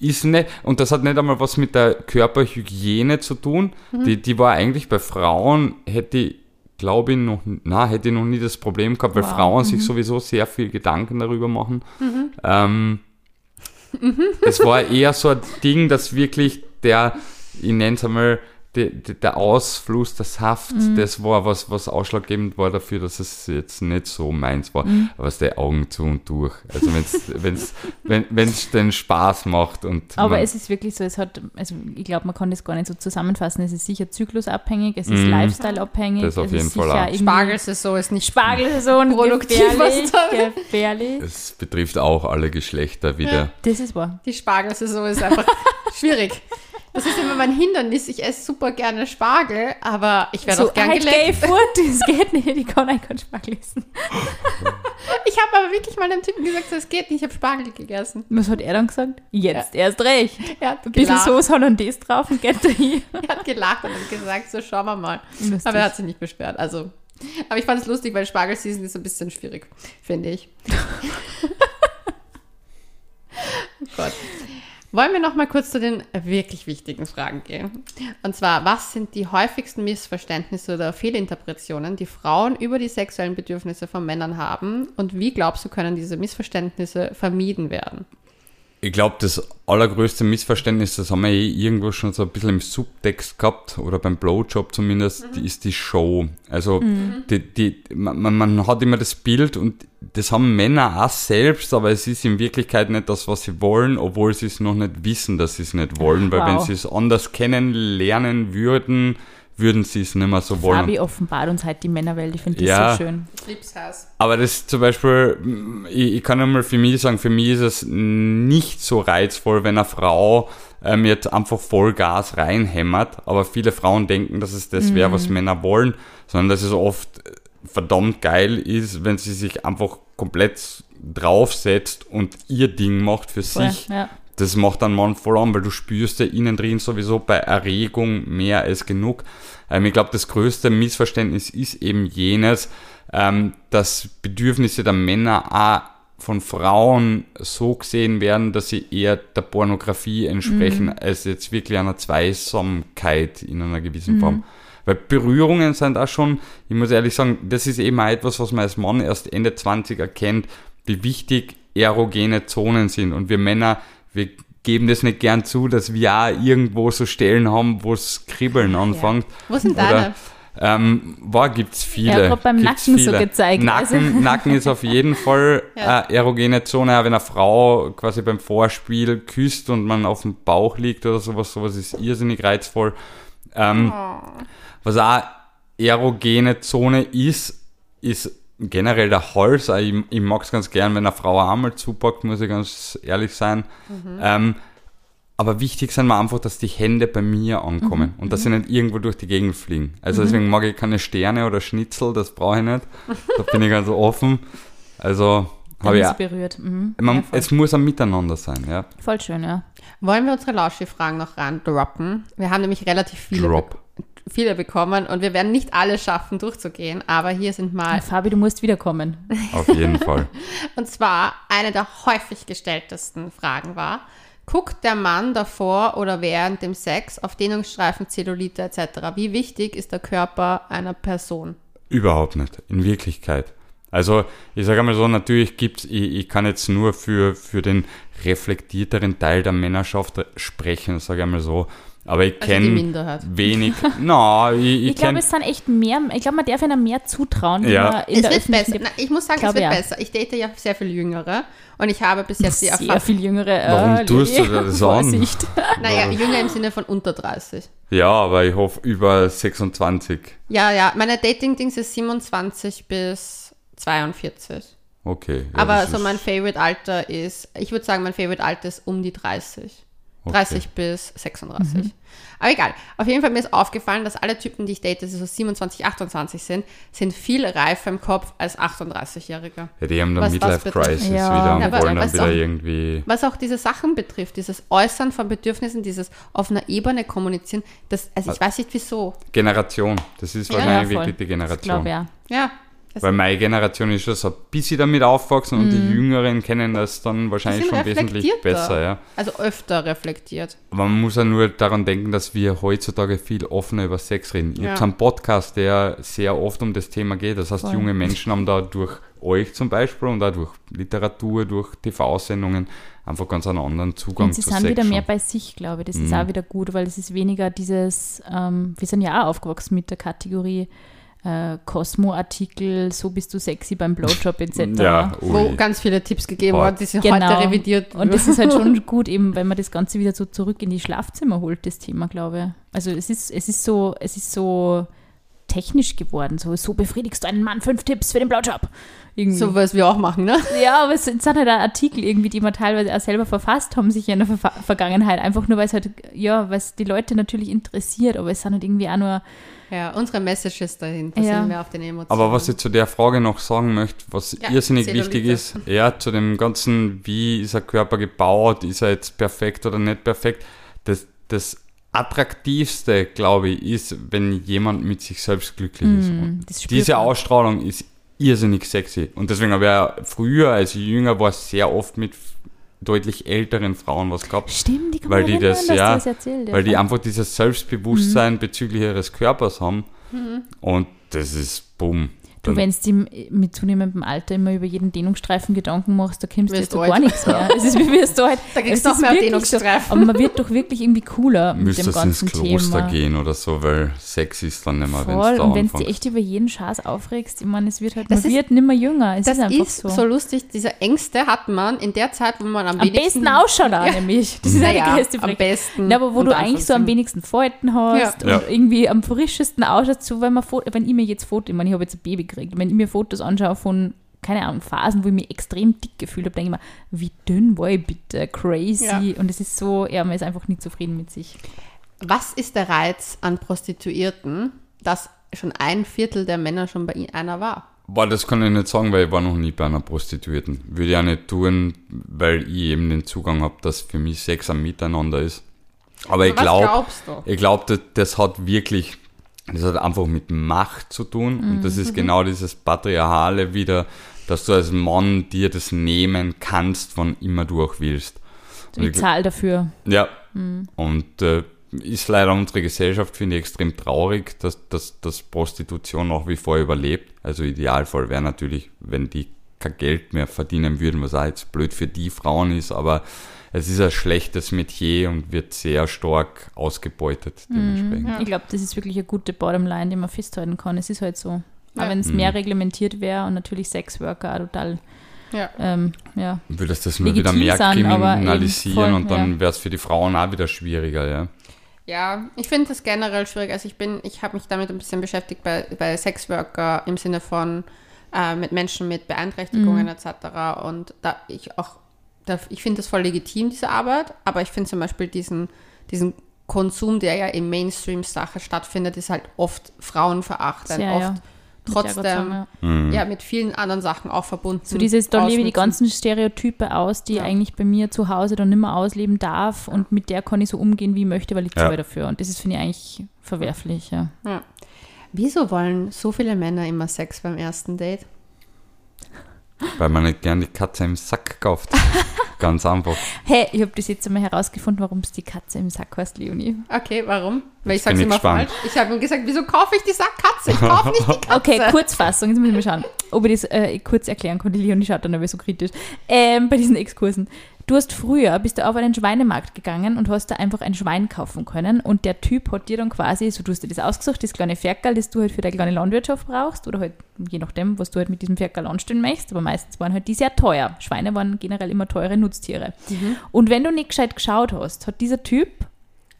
ist nicht, und das hat nicht einmal was mit der Körperhygiene zu tun. Mhm. Die, die war eigentlich bei Frauen, hätte ich, glaube ich, noch, na, hätte ich noch nie das Problem gehabt, weil Wow. Frauen Mhm. sich sowieso sehr viel Gedanken darüber machen. Ähm, Es war eher so ein Ding, dass wirklich der, ich nenne es einmal, der, der Ausfluss, der Saft, Mhm. das war was, was ausschlaggebend war dafür, dass es jetzt nicht so meins war. Mhm. Aber es ist der Augen zu und durch. Also wenn's, wenn's, wenn es den Spaß macht und Aber es ist wirklich so, es hat, also ich glaube, man kann das gar nicht so zusammenfassen. Es ist sicher zyklusabhängig, es ist Mhm. lifestyleabhängig. Das auf es jeden ist Fall sicher auch. Spargelsaison ist nicht Spargelsaison, Produktiv, gefährlich, gefährlich. es betrifft auch alle Geschlechter wieder. Das ist wahr. Die Spargelsaison ist einfach schwierig. Das ist immer mein Hindernis. Ich esse super gerne Spargel, aber ich werde So, auch gern halt geleckt. fort, das geht nicht, ich kann auch keinen Spargel essen. Ich habe aber wirklich mal dem Typen gesagt, das geht nicht. Ich habe Spargel gegessen. Was hat er dann gesagt? Jetzt erst recht. Er hat Ein bisschen gelacht. Soße Hollandaise drauf und geht da hin. Er hat gelacht und hat gesagt, so schauen wir mal. Lustig. Aber er hat sich nicht beschwert. Also, aber ich fand es lustig, weil Spargelseason ist ein bisschen schwierig, finde ich. oh Gott. Wollen wir noch mal kurz zu den wirklich wichtigen Fragen gehen? Und zwar, was sind die häufigsten Missverständnisse oder Fehlinterpretationen, die Frauen über die sexuellen Bedürfnisse von Männern haben? Und wie glaubst du, können diese Missverständnisse vermieden werden? Ich glaube, das allergrößte Missverständnis, das haben wir eh irgendwo schon so ein bisschen im Subtext gehabt, oder beim Blowjob zumindest, die ist die Show. Also die, die, man, man hat immer das Bild und das haben Männer auch selbst, aber es ist in Wirklichkeit nicht das, was sie wollen, obwohl sie es noch nicht wissen, dass sie es nicht wollen, weil wenn Wow. sie es anders kennenlernen würden, würden sie es nicht mehr so wollen. Fabi offenbart uns halt die Männerwelt, ich finde das Ja. so schön. Liebshass. Aber das zum Beispiel, ich, ich kann einmal für mich sagen, für mich ist es nicht so reizvoll, wenn eine Frau ähm, jetzt einfach Vollgas reinhämmert, aber viele Frauen denken, dass es das wäre, was Männer wollen, sondern dass es oft verdammt geil ist, wenn sie sich einfach komplett draufsetzt und ihr Ding macht für Voll, sich. ja. Das macht einen Mann voll an, weil du spürst ja innen drin sowieso bei Erregung mehr als genug. Ähm, ich glaube, das größte Missverständnis ist eben jenes, ähm, dass Bedürfnisse der Männer auch von Frauen so gesehen werden, dass sie eher der Pornografie entsprechen, als jetzt wirklich einer Zweisamkeit in einer gewissen Form. Weil Berührungen sind auch schon, ich muss ehrlich sagen, das ist eben auch etwas, was man als Mann erst Ende 20 erkennt, wie wichtig erogene Zonen sind. Und wir Männer, wir geben das nicht gern zu, dass wir auch irgendwo so Stellen haben, wo es kribbeln anfängt. Wo sind deine? Ähm, war gibt's viele. Hat grad beim gibt's Nacken so gezeigt, Nacken, also. Nacken ist auf jeden Fall Ja. eine erogene Zone, auch wenn eine Frau quasi beim Vorspiel küsst und man auf dem Bauch liegt oder sowas, sowas ist irrsinnig reizvoll. Ähm, Was auch erogene Zone ist, ist generell der Hals. Auch Ich, ich mag es ganz gern, wenn eine Frau einmal zupackt, muss ich ganz ehrlich sein. Ähm, aber wichtig sind mir einfach, dass die Hände bei mir ankommen und dass sie nicht irgendwo durch die Gegend fliegen. Also deswegen mag ich keine Sterne oder Schnitzel, das brauche ich nicht. Da bin ich ganz offen. Also habe ich sie berührt. Mhm. Man, ja, es muss ein Miteinander sein, ja. voll schön, ja. Wollen wir unsere Lauschi-Fragen noch ran droppen? Wir haben nämlich relativ viele, Drop. Viele bekommen und wir werden nicht alle schaffen durchzugehen, aber hier sind mal, Fabi, du musst wiederkommen. Auf jeden Fall. und zwar eine der häufig gestelltesten Fragen war, guckt der Mann davor oder während dem Sex auf Dehnungsstreifen, Zellulite etc.? Wie wichtig ist der Körper einer Person? Überhaupt nicht, in Wirklichkeit. Also ich sage einmal so, natürlich gibt es, ich, ich kann jetzt nur für, für den reflektierteren Teil der Männerschaft sprechen, sage ich einmal so. Aber ich Also kenne wenig. Na, ich, ich, Ich glaube, es sind echt mehr, ich glaube, man darf ihnen mehr zutrauen, Ja. Es der wird besser. Na, ich muss sagen, es Glaube wird ja. besser. Ich date ja sehr viel Jüngere und ich habe bis jetzt die Sehr Erfahrung. viel jüngere. Warum äh, tust du das an? Naja, jünger im Sinne von unter 30. Ja, aber ich hoffe über 26. Ja, ja, meine Dating-Dings ist 27 bis 42. Okay. ja, Aber so mein Favorite-Alter ist, ich würde sagen, mein Favorite-Alter ist um die 30. 30 bis 36. Aber egal. Auf jeden Fall mir ist aufgefallen, dass alle Typen, die ich date, die so 27, 28 sind, sind viel reifer im Kopf als 38-Jährige. Ja, die haben dann Was das Midlife betrifft. Crisis Ja. wieder und wollen dann was wieder auch- irgendwie. Was auch diese Sachen betrifft, dieses Äußern von Bedürfnissen, dieses auf einer Ebene kommunizieren, das, also ich weiß nicht wieso. Generation. Das ist wahrscheinlich ja, wirklich die Ich Generation. glaube, ja. Ja. Das Weil meine Generation ist schon so ein bisschen damit aufgewachsen und die Jüngeren kennen das dann wahrscheinlich schon wesentlich besser, ja. Also öfter reflektiert. Aber man muss ja nur daran denken, dass wir heutzutage viel offener über Sex reden. Ihr Ja. habt einen Podcast, der sehr oft um das Thema geht. Das heißt, Voll. junge Menschen haben da durch euch zum Beispiel und auch durch Literatur, durch TV-Sendungen einfach ganz einen anderen Zugang Und sie zu sind Sex. wieder mehr bei sich, glaube ich. Das ist Mhm. auch wieder gut, weil es ist weniger dieses, ähm, wir sind ja auch aufgewachsen mit der Kategorie Cosmo-Artikel, so bist du sexy beim Blowjob etc. Ja, Wo ganz viele Tipps gegeben Voll. wurden, die sie Genau. heute revidiert Und das ist halt schon gut, eben, wenn man das Ganze wieder so zurück in die Schlafzimmer holt, das Thema, glaube ich. Also es ist, es ist so, es ist so technisch geworden. So, so befriedigst du einen Mann, fünf Tipps für den Blowjob. Irgendwie. So, was wir auch machen, ne? Ja, aber es sind halt Artikel irgendwie, die man teilweise auch selber verfasst haben, sich in der Ver Vergangenheit. Einfach nur, weil es halt, ja, es die Leute natürlich interessiert, aber es sind halt irgendwie auch nur, Ja, unsere Messages dahinter Ja. sind mehr auf den Emotionen. Aber was ich zu der Frage noch sagen möchte, was Ja, irrsinnig Zellulite. wichtig ist, ja, zu dem ganzen, wie ist ein Körper gebaut, ist er jetzt perfekt oder nicht perfekt, das, das Attraktivste, glaube ich, ist, wenn jemand mit sich selbst glücklich ist. Und Mm, spürt diese man. Ausstrahlung ist irrsinnig sexy. Und deswegen habe ich ja früher, als ich jünger war, sehr oft mit deutlich älteren Frauen was gehabt. Stimmt, die Weil die das, ja, das erzählt weil die ja. einfach dieses Selbstbewusstsein bezüglich ihres Körpers haben. Und das ist bumm. Du, wenn du mit zunehmendem Alter immer über jeden Dehnungsstreifen Gedanken machst, da kommst du jetzt gar nichts mehr. Es ist wie wirst du halt. Da kriegst es noch mehr Dehnungsstreifen. So, aber man wird doch wirklich irgendwie cooler mit müsste dem es ins ganzen Kloster Thema. gehen oder so, weil Sex ist dann nicht mehr, wenn Voll, da und wenn du dich echt über jeden Schatz aufregst, ich meine, es wird halt, Das man ist- wird nimmer jünger. Es das ist einfach ist so. so. lustig, diese Ängste hat man in der Zeit, wo man am, am wenigsten... besten ausschaut auch nämlich. Das ist ja die Naja, größte am Frage. besten. Ja, aber wo du eigentlich so am wenigsten Falten hast Ja. und Ja. irgendwie am frischesten ausschaust, so wenn man wenn ich mir jetzt Fotos, ich meine, ich habe jetzt ein Baby gekriegt, wenn ich mir Fotos anschaue von, keine Ahnung, Phasen, wo ich mich extrem dick gefühlt habe, denke ich mir, wie dünn war ich bitte, crazy. Ja. Und es ist so, ja, man ist einfach nicht zufrieden mit sich. Was ist der Reiz an Prostituierten, dass schon ein Viertel der Männer schon bei ihnen einer war? Boah, das kann ich nicht sagen, weil ich war noch nie bei einer Prostituierten. Würde ich auch nicht tun, weil ich eben den Zugang habe, dass für mich Sex am Miteinander ist. Aber ich Was glaube, ich glaube, das, das hat wirklich, das hat einfach mit Macht zu tun. Und das ist genau dieses Patriarchale wieder, dass du als Mann dir das nehmen kannst, wann immer du auch willst. So die Zahl dafür. Ja. Und äh, ist leider unsere Gesellschaft, finde ich, extrem traurig, dass, dass, dass Prostitution nach wie vor überlebt. Also Idealfall wäre natürlich, wenn die kein Geld mehr verdienen würden, was auch jetzt blöd für die Frauen ist, aber es ist ein schlechtes Metier und wird sehr stark ausgebeutet dementsprechend. Ich glaube, das ist wirklich eine gute Bottomline, die man festhalten kann. Es ist halt so. Ja. Aber wenn es mehr reglementiert wäre und natürlich Sexworker auch total, Ja. ähm, ja. Würdest das nur wieder mehr sein, aber eben kriminalisieren voll, und dann ja. wäre es für die Frauen auch wieder schwieriger, ja. Ja, ich finde das generell schwierig. Also ich bin, ich habe mich damit ein bisschen beschäftigt bei, bei Sexworker im Sinne von äh, mit Menschen mit Beeinträchtigungen Mhm. etc. Und da ich auch, ich finde das voll legitim, diese Arbeit, aber ich finde zum Beispiel diesen, diesen Konsum, der ja im Mainstream-Sache stattfindet, ist halt oft frauenverachtend, Sehr, oft ja. trotzdem Gott Mhm. ja mit vielen anderen Sachen auch verbunden. So dieses, da lebe ich die ganzen Stereotype aus, die Ja. eigentlich bei mir zu Hause dann nimmer ausleben darf und mit der kann ich so umgehen, wie ich möchte, weil ich Ja. zahle dafür. Und das ist, finde ich, eigentlich verwerflich, ja. Ja. Wieso wollen so viele Männer immer Sex beim ersten Date? Weil man nicht gern die Katze im Sack kauft. Ganz einfach. Hey, ich habe das jetzt einmal herausgefunden, warum es die Katze im Sack heißt, Leonie. Okay, warum? Weil ich bin sag's immer gespannt. falsch. Ich habe ihm gesagt, wieso kaufe ich die Sackkatze? Ich kaufe nicht die Katze. Okay, Kurzfassung, jetzt müssen wir schauen, ob ich das äh, kurz erklären konnte. Die Leonie schaut dann aber so kritisch. Ähm, bei diesen Exkursen. Du hast früher, bist du auf einen Schweinemarkt gegangen und hast da einfach ein Schwein kaufen können und der Typ hat dir dann quasi, so du hast dir das ausgesucht, das kleine Ferkerl, das du halt für deine kleine Landwirtschaft brauchst oder halt je nachdem, was du halt mit diesem Ferkerl anstellen möchtest, aber meistens waren halt die sehr teuer. Schweine waren generell immer teure Nutztiere. Und wenn du nicht gescheit geschaut hast, hat dieser Typ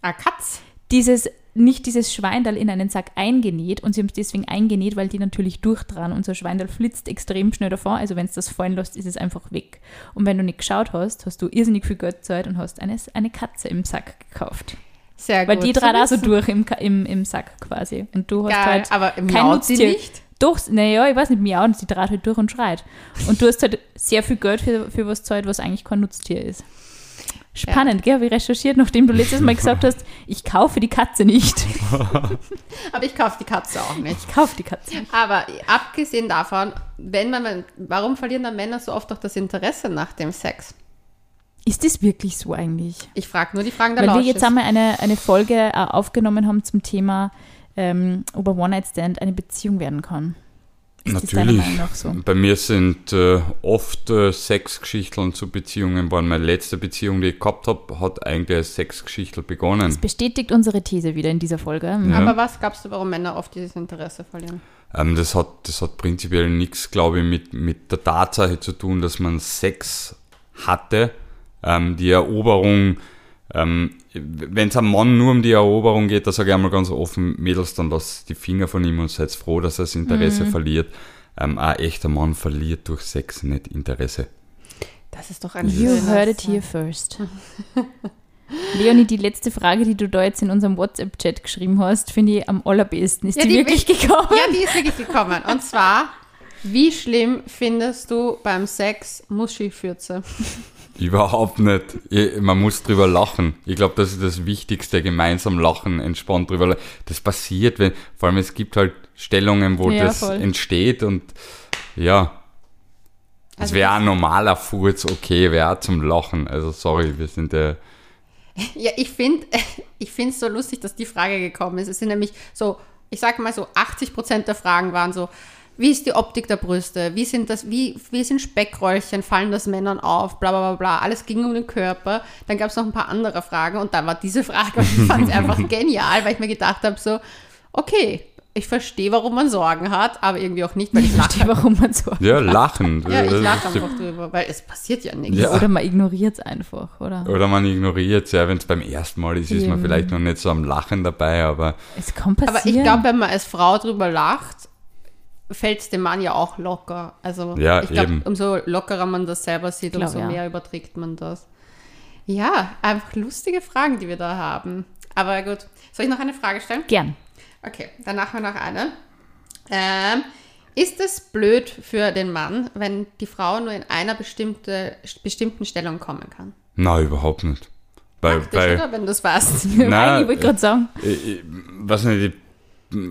Ah, Katz. dieses, nicht dieses Schweindal in einen Sack eingenäht und sie haben es deswegen eingenäht, weil die natürlich durchdran und so ein Schweindal flitzt extrem schnell davon. Also wenn es das fallen lässt, ist es einfach weg. Und wenn du nicht geschaut hast, hast du irrsinnig viel Geld gezahlt und hast eine, eine Katze im Sack gekauft. Sehr Weil gut. die zu trat auch so durch im, im, im Sack quasi. Und du hast Geil, halt aber kein sie Nutztier. nicht? Doch, naja, ich weiß nicht, miauen, sie trat halt durch und schreit. Und du hast halt sehr viel Geld für, für was zahlt, was eigentlich kein Nutztier ist. Spannend, gell? Habe ich recherchiert, nachdem du letztes Mal gesagt hast, ich kaufe die Katze nicht. Aber ich kaufe die Katze auch nicht. Ich kaufe die Katze nicht. Aber abgesehen davon, wenn man, warum verlieren dann Männer so oft doch das Interesse nach dem Sex? Ist das wirklich so eigentlich? Ich frage nur die Fragen der Weil wir Lausches. jetzt einmal eine, eine Folge äh, aufgenommen haben zum Thema, ähm, ob ein One-Night-Stand eine Beziehung werden kann. Ist das Natürlich. So? Bei mir sind äh, oft äh, Sexgeschichten zu Beziehungen geworden. Meine letzte Beziehung, die ich gehabt habe, hat eigentlich als Sexgeschichte begonnen. Bestätigt unsere These wieder in dieser Folge. Ja. Aber was gabst du, warum Männer oft dieses Interesse verlieren? Ähm, das, hat, das hat prinzipiell nichts, glaube ich, mit, mit der Tatsache zu tun, dass man Sex hatte. Ähm, die Eroberung, ähm, wenn es einem Mann nur um die Eroberung geht, da sage ich einmal ganz offen, Mädels, dann lasst die Finger von ihm und seid froh, dass er das Interesse verliert. Ähm, ein echter Mann verliert durch Sex nicht Interesse. Das ist doch ein You heard it here first. Leonie, die letzte Frage, die du da jetzt in unserem WhatsApp-Chat geschrieben hast, finde ich am allerbesten. Ist Ja, die, die wirklich gekommen? Ja, die ist wirklich gekommen. Und zwar, wie schlimm findest du beim Sex Muschifürze? Überhaupt nicht. Ich, man muss drüber lachen. Ich glaube, das ist das Wichtigste, gemeinsam lachen, entspannt drüber lachen. Das passiert, wenn, vor allem es gibt halt Stellungen, wo Ja, das voll. entsteht und ja. Es Also wäre das- ein normaler Furz okay, wäre zum Lachen. Also sorry, wir sind äh, Ja, ich finde ich es so lustig, dass die Frage gekommen ist. Es sind nämlich so, ich sage mal so, 80 Prozent der Fragen waren so, wie ist die Optik der Brüste? Wie sind das, wie, wie sind Speckröllchen? Fallen das Männern auf? Bla bla bla bla. Alles ging um den Körper. Dann gab es noch ein paar andere Fragen und dann war diese Frage und ich fand es einfach genial, weil ich mir gedacht habe, so, okay, ich verstehe, warum man Sorgen hat, aber irgendwie auch nicht, weil ich Verstehe, lache. warum man so. ja lachen. Ja, ich lache einfach drüber, weil es passiert ja nichts. Ja. Oder man ignoriert es einfach, oder? Oder man ignoriert es, ja, wenn es beim ersten Mal ist, ist man Eben. vielleicht noch nicht so am Lachen dabei, aber Es kann passieren. Aber ich glaube, wenn man als Frau drüber lacht, fällt es dem Mann ja auch locker. Also Ja, ich glaube, umso lockerer man das selber sieht, Glaub, umso ja. mehr überträgt man das. Ja, einfach lustige Fragen, die wir da haben. Aber gut, soll ich noch eine Frage stellen? Gern. Okay, dann nachher noch eine. Ähm, ist es blöd für den Mann, wenn die Frau nur in einer bestimmte, bestimmten Stellung kommen kann? na überhaupt nicht. Weil, Praktisch, weil, oder? Wenn du es weißt. Na, ich wollte gerade sagen, ich, ich weiß nicht, ich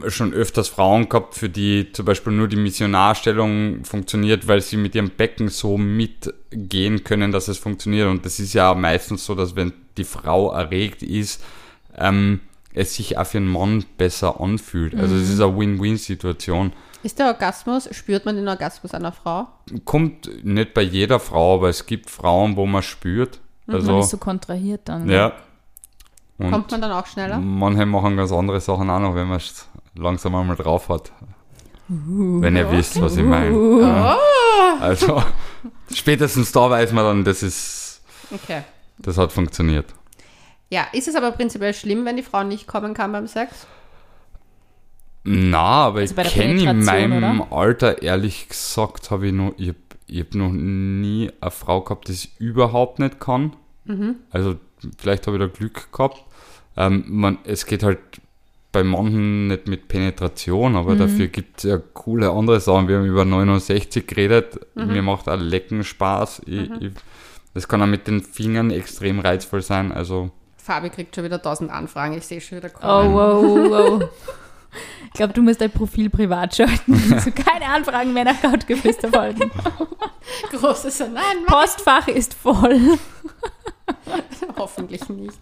schon öfters Frauen gehabt, für die zum Beispiel nur die Missionarstellung funktioniert, weil sie mit ihrem Becken so mitgehen können, dass es funktioniert. Und das ist ja meistens so, dass wenn die Frau erregt ist, ähm, es sich auch für einen Mann besser anfühlt. Also es ist eine Win-Win-Situation. Ist der Orgasmus, spürt man den Orgasmus einer Frau? Kommt nicht bei jeder Frau, aber es gibt Frauen, wo man spürt. man Also, ist so kontrahiert dann. ja. Und Kommt man dann auch schneller? Manche machen ganz andere Sachen auch noch, wenn man es langsam einmal drauf hat. wenn ihr wisst, was ich meine. Ja. Also, spätestens da weiß man dann, das ist, Okay. das hat funktioniert. Ja, ist es aber prinzipiell schlimm, wenn die Frau nicht kommen kann beim Sex? Na, aber Also ich kenne in meinem oder? Alter, ehrlich gesagt, habe ich noch, ich habe ich hab noch nie eine Frau gehabt, die es überhaupt nicht kann. Mhm. Also, vielleicht habe ich da Glück gehabt. Ähm, man, es geht halt bei manchen nicht mit Penetration, aber Mhm. dafür gibt es ja coole andere Sachen. Wir haben über 69 geredet. Mhm. Mir macht auch Lecken Spaß. Ich, ich, das kann auch mit den Fingern extrem reizvoll sein. Also, Fabi kriegt schon wieder tausend Anfragen, ich sehe schon wieder Oh, kommen. wow, wow. Ich glaube, du musst dein Profil privat schalten. Also keine Anfragen mehr nach Couchgeflüster folgen. Großes Nein, Postfach ist voll. hoffentlich nicht.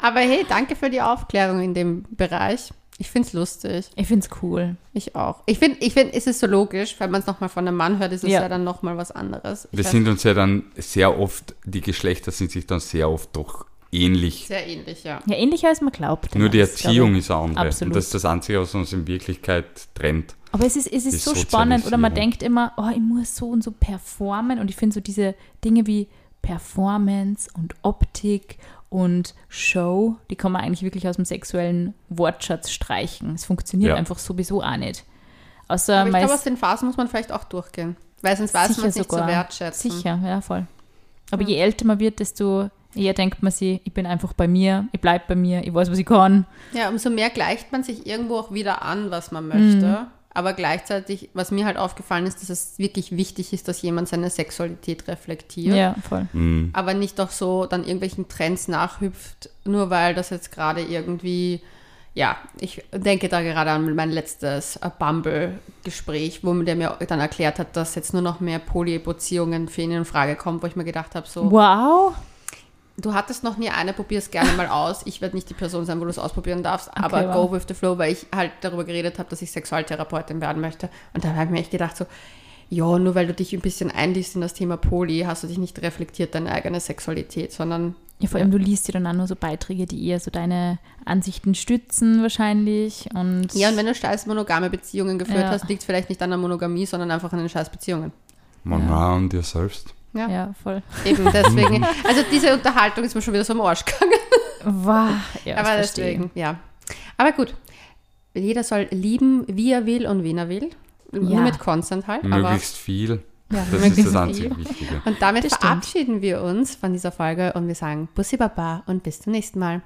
Aber hey, danke für die Aufklärung in dem Bereich. Ich finde es lustig. Ich finde es cool. Ich auch. Ich finde, ich find, es ist so logisch, wenn man es nochmal von einem Mann hört, ist es ja, Ja. dann nochmal was anderes. Ich Wir sind uns ja dann sehr oft, die Geschlechter sind sich dann sehr oft doch ähnlich. sehr ähnlich, ja. Ja, ähnlicher als man glaubt. Nur die Erziehung ist eine andere. Absolut. Und das ist das Einzige, was uns in Wirklichkeit trennt. Aber es ist, es ist so spannend, oder man denkt immer, oh, ich muss so und so performen. Und ich finde so diese Dinge wie Performance und Optik und Show, die kann man eigentlich wirklich aus dem sexuellen Wortschatz streichen. Es funktioniert Ja. einfach sowieso auch nicht. Außer Aber ich glaube, aus den Phasen muss man vielleicht auch durchgehen. Weil sonst weiß man es nicht sogar. zu wertschätzen. Sicher, ja, voll. Aber je älter man wird, desto eher denkt man sich, ich bin einfach bei mir, ich bleibe bei mir, ich weiß, was ich kann. Ja, umso mehr gleicht man sich irgendwo auch wieder an, was man möchte. Mhm. Aber gleichzeitig, was mir halt aufgefallen ist, dass es wirklich wichtig ist, dass jemand seine Sexualität reflektiert. Ja, voll. Mhm. aber nicht doch so dann irgendwelchen Trends nachhüpft, nur weil das jetzt gerade irgendwie, ja, ich denke da gerade an mein letztes äh, Bumble-Gespräch, wo der mir dann erklärt hat, dass jetzt nur noch mehr Polybeziehungen für ihn in Frage kommen, wo ich mir gedacht habe, so, Wow. Du hattest noch nie eine, probier es gerne mal aus. Ich werde nicht die Person sein, wo du es ausprobieren darfst, aber wow. go with the flow, weil ich halt darüber geredet habe, dass ich Sexualtherapeutin werden möchte. Und da habe ich mir echt gedacht, so, ja, nur weil du dich ein bisschen einliest in das Thema Poly, hast du dich nicht reflektiert, deine eigene Sexualität, sondern Ja, vor allem, du liest ja dann auch nur so Beiträge, die eher so deine Ansichten stützen wahrscheinlich. Und Ja, und wenn du scheiß monogame Beziehungen geführt Ja. hast, liegt es vielleicht nicht an der Monogamie, sondern einfach an den scheiß Beziehungen. Man Ja. war an dir selbst. Ja, ja, voll. eben deswegen. Also diese Unterhaltung ist mir schon wieder so am Arsch gegangen. Wow. Ja, Aber das verstehe deswegen, ja. Aber gut. Jeder soll lieben, wie er will und wen er will. Nur Ja. mit Consent halt. Aber, Möglichst viel. Ja, Das ist möglichst das einzig viel. Wichtige. und damit Das stimmt. verabschieden wir uns von dieser Folge und wir sagen Bussi Baba und bis zum nächsten Mal.